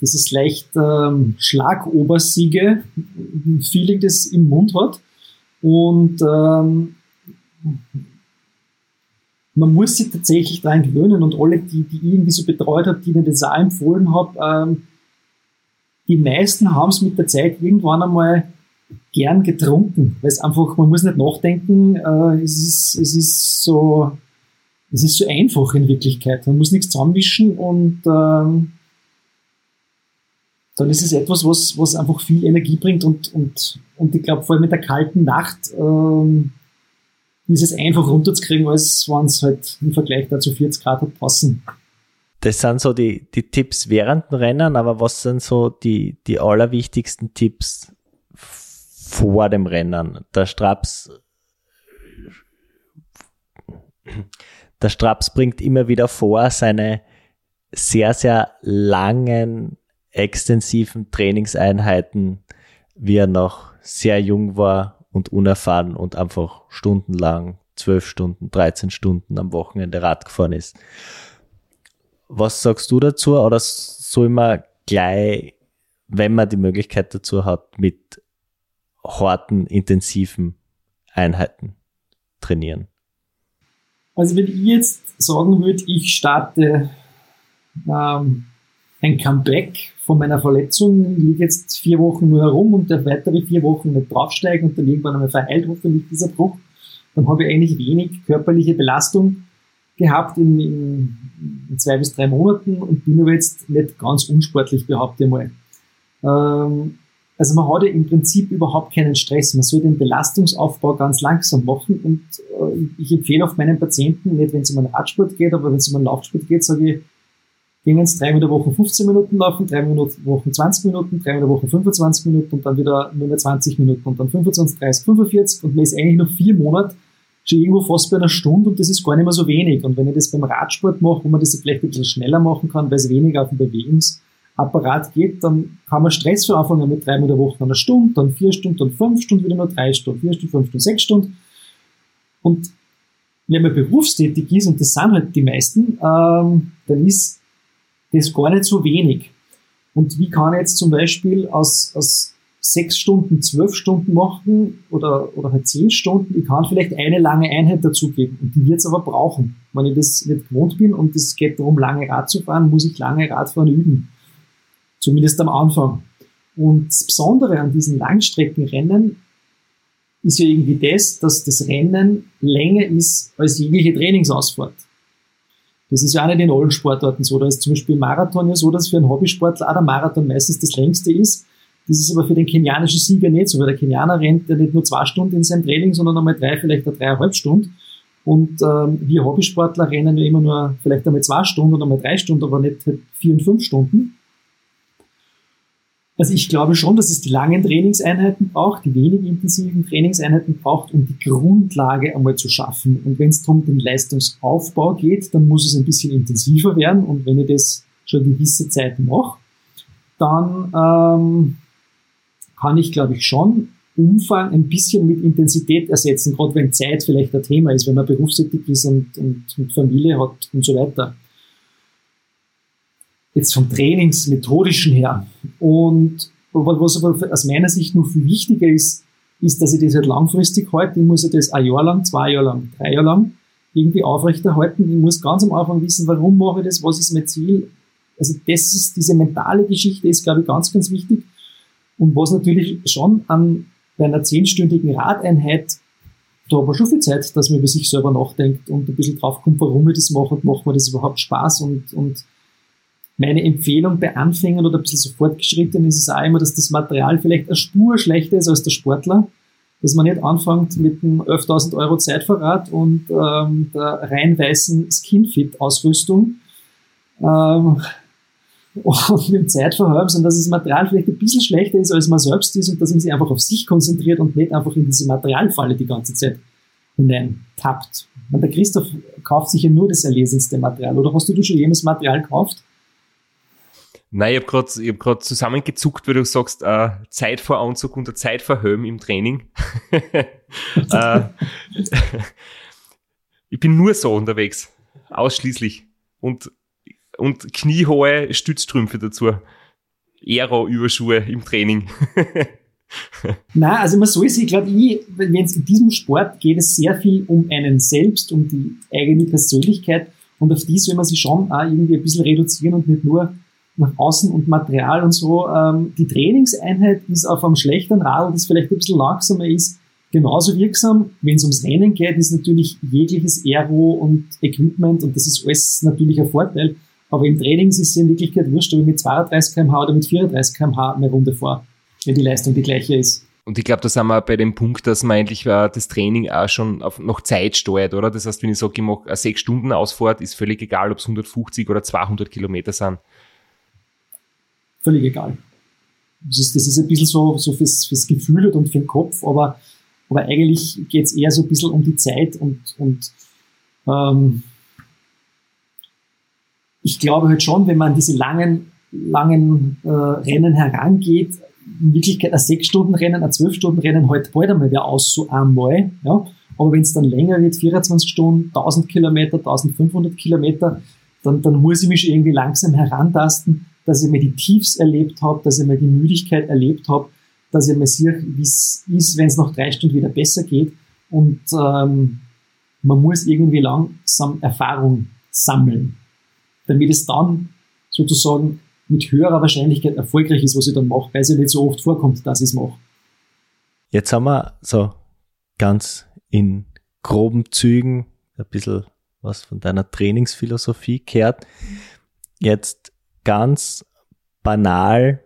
dieses leicht ähm, schlagobersiege Feeling, das im Mund hat. Und ähm, man muss sich tatsächlich daran gewöhnen und alle, die, die ich irgendwie so betreut habe, die ich das auch empfohlen habe, ähm, die meisten haben es mit der Zeit irgendwann einmal gern getrunken, weil es einfach, man muss nicht nachdenken, äh, es, ist, es ist so, es ist so einfach in Wirklichkeit. Man muss nichts zusammenwischen und ähm, dann ist es etwas, was, was einfach viel Energie bringt und, und, und ich glaube, vor allem in der kalten Nacht ähm, ist es einfach runterzukriegen, als wenn es halt im Vergleich dazu 40 Grad hat passen. Das sind so die, die Tipps während dem Rennen, aber was sind so die, die allerwichtigsten Tipps vor dem Rennen? Der Straps, der Straps bringt immer wieder vor, seine sehr, sehr langen, extensiven Trainingseinheiten, wie er noch sehr jung war und unerfahren und einfach stundenlang, 12 Stunden, 13 Stunden am Wochenende Rad gefahren ist. Was sagst du dazu? Oder soll man gleich, wenn man die Möglichkeit dazu hat, mit harten, intensiven Einheiten trainieren? Also wenn ich jetzt sagen würde, ich starte ähm, ein Comeback von meiner Verletzung, liege jetzt vier Wochen nur herum und der weitere vier Wochen nicht draufsteigen und dann irgendwann einmal verheilt hoffentlich dieser Bruch, dann habe ich eigentlich wenig körperliche Belastung gehabt in, in, in zwei bis drei Monaten und bin aber jetzt nicht ganz unsportlich, behaupte ich mal. Ähm, also man hat ja im Prinzip überhaupt keinen Stress. Man soll den Belastungsaufbau ganz langsam machen und äh, ich empfehle auch meinen Patienten, nicht wenn es um einen Radsport geht, aber wenn es um einen Laufsport geht, sage ich, gehen jetzt dreimal in der Woche 15 Minuten laufen, in der Woche 20 Minuten, dreimal in der Woche 25 Minuten und dann wieder nur mehr 20 Minuten und dann 25, 30, 45 und man ist eigentlich noch vier Monate schon irgendwo fast bei einer Stunde und das ist gar nicht mehr so wenig. Und wenn ich das beim Radsport mache, wo man das vielleicht ein bisschen schneller machen kann, weil es weniger auf den Bewegungsapparat geht, dann kann man Stress von Anfang an mit dreimal in der Woche eine Stunde, dann vier Stunden, dann fünf Stunden, wieder nur drei Stunden, vier Stunden, fünf Stunden, sechs Stunden. Und wenn man berufstätig ist, und das sind halt die meisten, ähm, dann ist das gar nicht so wenig. Und wie kann ich jetzt zum Beispiel aus, aus sechs Stunden, zwölf Stunden machen oder, oder halt zehn Stunden, ich kann vielleicht eine lange Einheit dazugeben und die wird es aber brauchen. Wenn ich das nicht gewohnt bin und es geht darum, lange Rad zu fahren, muss ich lange Radfahren üben. Zumindest am Anfang. Und das Besondere an diesen Langstreckenrennen ist ja irgendwie das, dass das Rennen länger ist als jegliche Trainingsausfahrt. Das ist ja auch nicht in allen Sportarten so. Da ist zum Beispiel Marathon ja so, dass für einen Hobbysportler auch der Marathon meistens das längste ist. Das ist aber für den kenianischen Sieger nicht so, weil der Kenianer rennt ja nicht nur zwei Stunden in seinem Training, sondern einmal drei, vielleicht auch dreieinhalb Stunden. Und ähm, wir Hobbysportler rennen ja immer nur vielleicht einmal zwei Stunden oder einmal drei Stunden, aber nicht halt vier und fünf Stunden. Also ich glaube schon, dass es die langen Trainingseinheiten braucht, die wenig intensiven Trainingseinheiten braucht, um die Grundlage einmal zu schaffen. Und wenn es darum den Leistungsaufbau geht, dann muss es ein bisschen intensiver werden. Und wenn ich das schon gewisse Zeit mache, dann ähm, kann ich, glaube ich, schon Umfang ein bisschen mit Intensität ersetzen, gerade wenn Zeit vielleicht ein Thema ist, wenn man berufstätig ist und, und mit Familie hat und so weiter. Jetzt vom Trainingsmethodischen her. Und was aber aus meiner Sicht noch viel wichtiger ist, ist, dass ich das halt langfristig halte. Ich muss ja das ein Jahr lang, zwei Jahre lang, drei Jahre lang irgendwie aufrechterhalten. Ich muss ganz am Anfang wissen, warum mache ich das, was ist mein Ziel. Also das ist, diese mentale Geschichte ist, glaube ich, ganz, ganz wichtig. Und was natürlich schon an bei einer zehnstündigen Radeinheit, da hat man schon viel Zeit, dass man über sich selber nachdenkt und ein bisschen draufkommt, warum ich das mache und macht mir das überhaupt Spaß und, und meine Empfehlung bei Anfängern oder ein bisschen so fortgeschritten ist es auch immer, dass das Material vielleicht eine Spur schlechter ist als der Sportler. Dass man nicht anfängt mit einem 11.000 Euro Zeitverrat und ähm, der rein weißen Skinfit-Ausrüstung ähm, und mit dem Zeitverhalten, sondern dass das Material vielleicht ein bisschen schlechter ist, als man selbst ist und dass man sich einfach auf sich konzentriert und nicht einfach in diese Materialfalle die ganze Zeit hinein tappt. Und der Christoph kauft sich ja nur das erlesenste Material. Oder hast du, du schon jenes Material gekauft? Nein, ich habe gerade hab grad zusammengezuckt, weil du sagst, äh, Zeit vor Anzug und Zeit vor Helm im Training. äh, ich bin nur so unterwegs. Ausschließlich. Und, und kniehohe Stützstrümpfe dazu. Aero-Überschuhe im Training. Na, also man soll sich, glaube ich, wenn es in diesem Sport geht es sehr viel um einen selbst, um die eigene Persönlichkeit und auf die soll man sich schon auch irgendwie ein bisschen reduzieren und nicht nur nach außen und Material und so. Ähm, die Trainingseinheit ist auf einem schlechten Radl, das vielleicht ein bisschen langsamer ist, genauso wirksam. Wenn es ums Rennen geht, ist natürlich jegliches Aero und Equipment und das ist alles natürlich ein Vorteil. Aber im Training ist es in Wirklichkeit wurscht, ob ich mit 32 kmh oder mit 34 kmh eine Runde fahre wenn die Leistung die gleiche ist. Und ich glaube, da sind wir bei dem Punkt, dass man eigentlich äh, das Training auch schon auf noch Zeit steuert, oder? Das heißt, wenn ich sage, ich mache eine sechs Stunden Ausfahrt, ist völlig egal, ob es 150 oder 200 Kilometer sind. Völlig egal. Das ist, das ist ein bisschen so, so fürs, fürs Gefühl und für den Kopf, aber, aber eigentlich geht es eher so ein bisschen um die Zeit und, und ähm, ich glaube halt schon, wenn man diese langen, langen äh, Rennen herangeht, in Wirklichkeit ein 6-Stunden-Rennen, ein 12-Stunden-Rennen halt bald einmal wieder aus, so einmal. Ja. Aber wenn es dann länger wird, 24 Stunden, 1000 Kilometer, 1500 Kilometer, dann, dann muss ich mich irgendwie langsam herantasten, dass ich mal die Tiefs erlebt habe, dass ich mal die Müdigkeit erlebt habe, dass ich mal sehe, wie es ist, wenn es nach drei Stunden wieder besser geht. Und ähm, man muss irgendwie langsam Erfahrung sammeln, damit es dann sozusagen mit höherer Wahrscheinlichkeit erfolgreich ist, was ich dann mache, weil es ja nicht so oft vorkommt, dass ich es mache. Jetzt haben wir so ganz in groben Zügen ein bisschen was von deiner Trainingsphilosophie gehört. Jetzt ganz banal,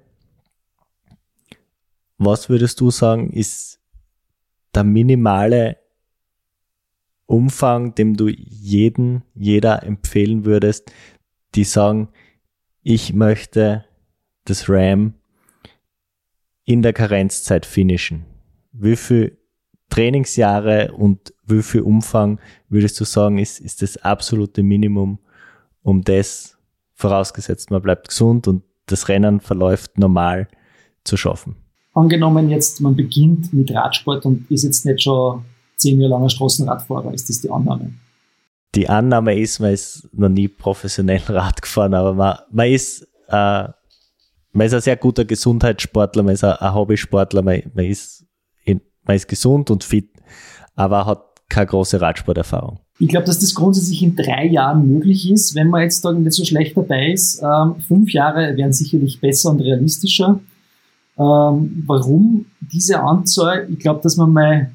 was würdest du sagen, ist der minimale Umfang, dem du jeden, jeder empfehlen würdest, die sagen, ich möchte das RAM in der Karenzzeit finishen. Wie viel Trainingsjahre und wie viel Umfang würdest du sagen, ist, ist das absolute Minimum, um das, vorausgesetzt man bleibt gesund und das Rennen verläuft normal, zu schaffen? Angenommen jetzt, man beginnt mit Radsport und ist jetzt nicht schon zehn Jahre langer Straßenradfahrer, ist das die Annahme? die Annahme ist, man ist noch nie professionell Rad gefahren, aber man, man ist, äh, man ist ein sehr guter Gesundheitssportler, man ist ein, ein Hobbysportler, man, man, ist in, man ist gesund und fit, aber hat keine große Radsporterfahrung. Ich glaube, dass das grundsätzlich in drei Jahren möglich ist, wenn man jetzt da nicht so schlecht dabei ist. Ähm, fünf Jahre wären sicherlich besser und realistischer. Ähm, warum diese Anzahl? Ich glaube, dass man mal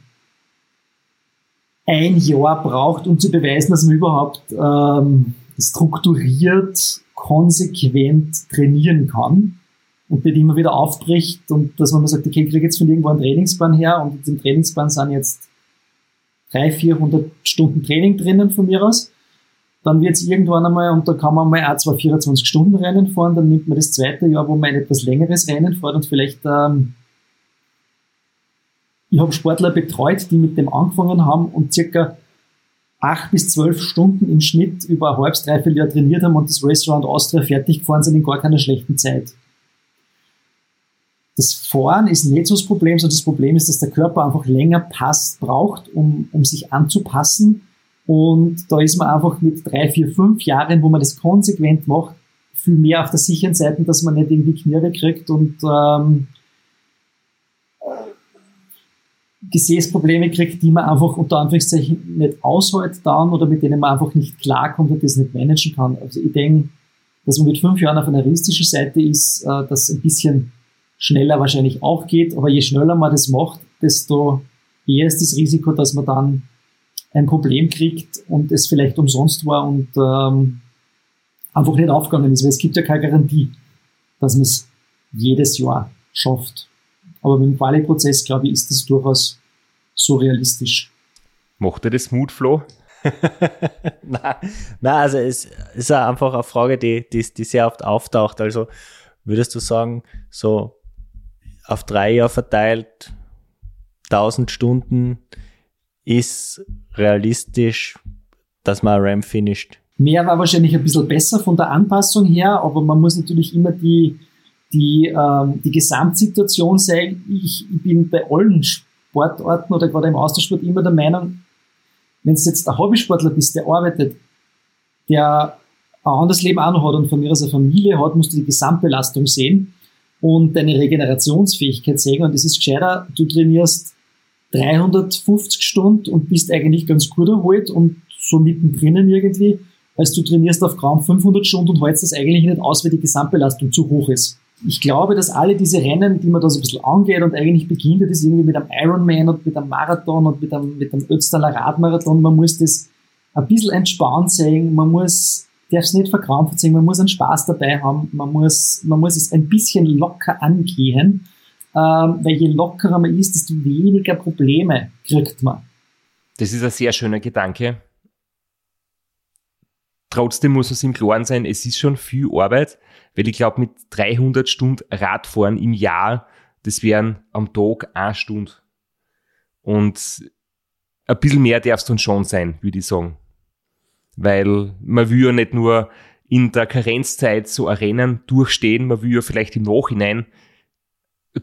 ein Jahr braucht, um zu beweisen, dass man überhaupt ähm, strukturiert, konsequent trainieren kann und nicht immer wieder aufbricht und dass man mal sagt, okay, ich kriege jetzt von irgendwo einen Trainingsplan her und im Trainingsplan sind jetzt 300, 400 Stunden Training drinnen von mir aus. Dann wird es irgendwann einmal, und da kann man mal auch zwei 24-Stunden-Rennen fahren, dann nimmt man das zweite Jahr, wo man ein etwas längeres Rennen fährt und vielleicht ähm, ich habe Sportler betreut, die mit dem angefangen haben und circa acht bis zwölf Stunden im Schnitt über ein halbes, dreiviertel Jahr trainiert haben und das Restaurant Austria fertig gefahren sind in gar keiner schlechten Zeit. Das Fahren ist nicht so das Problem, sondern das Problem ist, dass der Körper einfach länger passt, braucht, um, um sich anzupassen. Und da ist man einfach mit drei, vier, fünf Jahren, wo man das konsequent macht, viel mehr auf der sicheren Seite, dass man nicht irgendwie Knirre kriegt und ähm, Gesäßprobleme kriegt, die man einfach unter Anführungszeichen nicht aushält dann oder mit denen man einfach nicht klarkommt und das nicht managen kann. Also ich denke, dass man mit fünf Jahren auf einer realistischen Seite ist, äh, dass ein bisschen schneller wahrscheinlich auch geht, aber je schneller man das macht, desto eher ist das Risiko, dass man dann ein Problem kriegt und es vielleicht umsonst war und ähm, einfach nicht aufgegangen ist, weil es gibt ja keine Garantie, dass man es jedes Jahr schafft. Aber mit dem Quali-Prozess, glaube ich, ist das durchaus so realistisch. Macht er das Mut, Flo? nein, nein, also es ist einfach eine Frage, die, die, die sehr oft auftaucht. Also würdest du sagen, so auf drei Jahre verteilt, 1000 Stunden ist realistisch, dass man RAM finisht? Mehr war wahrscheinlich ein bisschen besser von der Anpassung her, aber man muss natürlich immer die, die, ähm, die Gesamtsituation sehen. Ich, bin bei allen Sportarten oder gerade im Austauschsport immer der Meinung, wenn du jetzt ein Hobbysportler bist, der arbeitet, der ein anderes Leben auch noch hat und von mir aus eine Familie hat, musst du die Gesamtbelastung sehen und deine Regenerationsfähigkeit sehen. Und das ist gescheiter, du trainierst 350 Stunden und bist eigentlich ganz gut erholt und so mittendrin irgendwie, als du trainierst auf kaum 500 Stunden und hältst das eigentlich nicht aus, weil die Gesamtbelastung zu hoch ist. Ich glaube, dass alle diese Rennen, die man da so ein bisschen angeht und eigentlich beginnt das irgendwie mit einem Ironman und mit einem Marathon und mit einem, mit einem Ötztaler Radmarathon, man muss das ein bisschen entspannt sehen, man muss, darf es nicht verkrampft man muss einen Spaß dabei haben, man muss, man muss es ein bisschen locker angehen, ähm, weil je lockerer man ist, desto weniger Probleme kriegt man. Das ist ein sehr schöner Gedanke Trotzdem muss es im Klaren sein, es ist schon viel Arbeit, weil ich glaube, mit 300 Stunden Radfahren im Jahr, das wären am Tag eine Stunde. Und ein bisschen mehr darf es dann schon sein, würde ich sagen. Weil man will ja nicht nur in der Karenzzeit so ein Rennen durchstehen, man will ja vielleicht im Nachhinein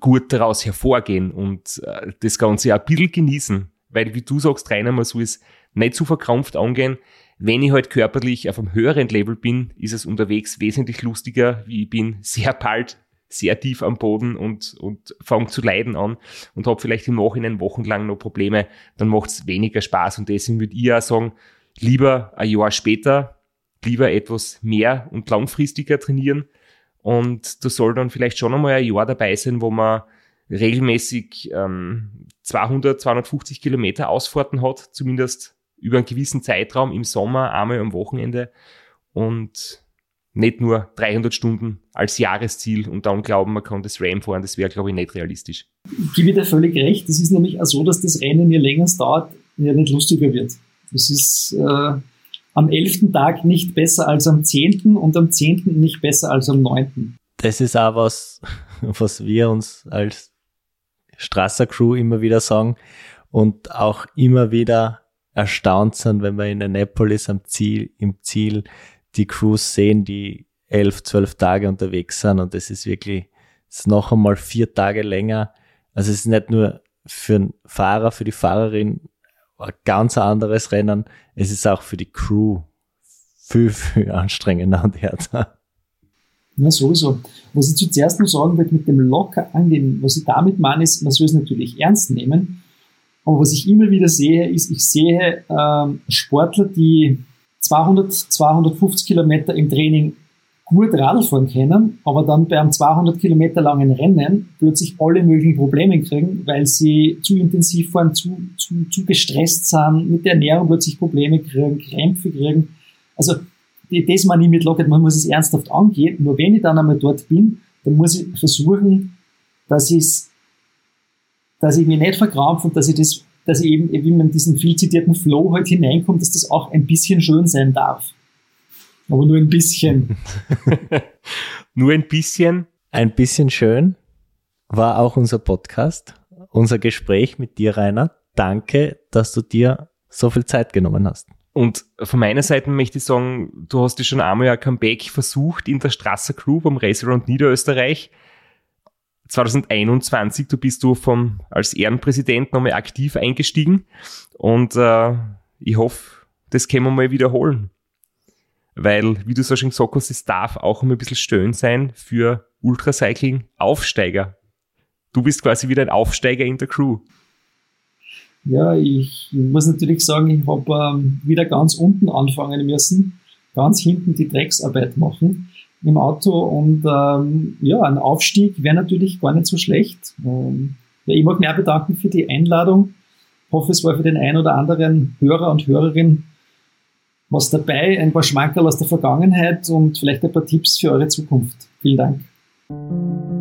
gut daraus hervorgehen und äh, das Ganze auch ein bisschen genießen. Weil, wie du sagst, Rainer, man soll es nicht zu verkrampft angehen. Wenn ich halt körperlich auf einem höheren Level bin, ist es unterwegs wesentlich lustiger, wie ich bin sehr bald sehr tief am Boden und, und fange zu leiden an und habe vielleicht im Nachhinein wochenlang noch Probleme, dann macht es weniger Spaß und deswegen würde ich ja sagen, lieber ein Jahr später, lieber etwas mehr und langfristiger trainieren und da soll dann vielleicht schon einmal ein Jahr dabei sein, wo man regelmäßig ähm, 200, 250 Kilometer Ausfahrten hat, zumindest über einen gewissen Zeitraum im Sommer, einmal am Wochenende und nicht nur 300 Stunden als Jahresziel und dann glauben, man kann das RAM fahren, das wäre, glaube ich, nicht realistisch. Ich gebe dir völlig recht. Es ist nämlich auch so, dass das Rennen, je länger es dauert, ja nicht lustiger wird. Es ist äh, am 11. Tag nicht besser als am 10. und am 10. nicht besser als am 9. Das ist auch was, was wir uns als Strasser Crew immer wieder sagen und auch immer wieder erstaunt sind, wenn wir in Annapolis am Ziel, im Ziel die Crews sehen, die elf, zwölf Tage unterwegs sind und das ist wirklich, das ist noch einmal vier Tage länger. Also es ist nicht nur für den Fahrer, für die Fahrerin ein ganz anderes Rennen, es ist auch für die Crew viel, viel anstrengender und härter. Ja, sowieso. Was ich zuerst noch sagen will mit dem locker angehen, was ich damit meine, ist, man soll es natürlich ernst nehmen, aber was ich immer wieder sehe, ist, ich sehe ähm, Sportler, die 200, 250 Kilometer im Training gut Radfahren können, aber dann bei einem 200 Kilometer langen Rennen plötzlich alle möglichen Probleme kriegen, weil sie zu intensiv fahren, zu, zu, zu gestresst sind, mit der Ernährung plötzlich Probleme kriegen, Krämpfe kriegen. Also das meine ich mit Lockett, man muss es ernsthaft angehen. Nur wenn ich dann einmal dort bin, dann muss ich versuchen, dass ich es dass ich mich nicht verkrampfe und dass ich das, dass ich eben, wie man diesen viel zitierten Flow halt hineinkommt, dass das auch ein bisschen schön sein darf. Aber nur ein bisschen. nur ein bisschen? Ein bisschen schön war auch unser Podcast, unser Gespräch mit dir, Rainer. Danke, dass du dir so viel Zeit genommen hast. Und von meiner Seite möchte ich sagen, du hast ja schon einmal ein Comeback versucht in der Strasser Crew beim Race Around Niederösterreich. 2021, du bist du vom, als Ehrenpräsident nochmal aktiv eingestiegen und äh, ich hoffe, das können wir mal wiederholen. Weil, wie du so schon gesagt hast, es darf auch immer ein bisschen schön sein für Ultracycling-Aufsteiger. Du bist quasi wieder ein Aufsteiger in der Crew. Ja, ich muss natürlich sagen, ich habe ähm, wieder ganz unten anfangen müssen, ganz hinten die Drecksarbeit machen im Auto und ähm, ja, ein Aufstieg wäre natürlich gar nicht so schlecht. Ähm, ja, ich mag mich auch bedanken für die Einladung. Ich hoffe, es war für den einen oder anderen Hörer und Hörerin was dabei, ein paar Schmankerl aus der Vergangenheit und vielleicht ein paar Tipps für eure Zukunft. Vielen Dank.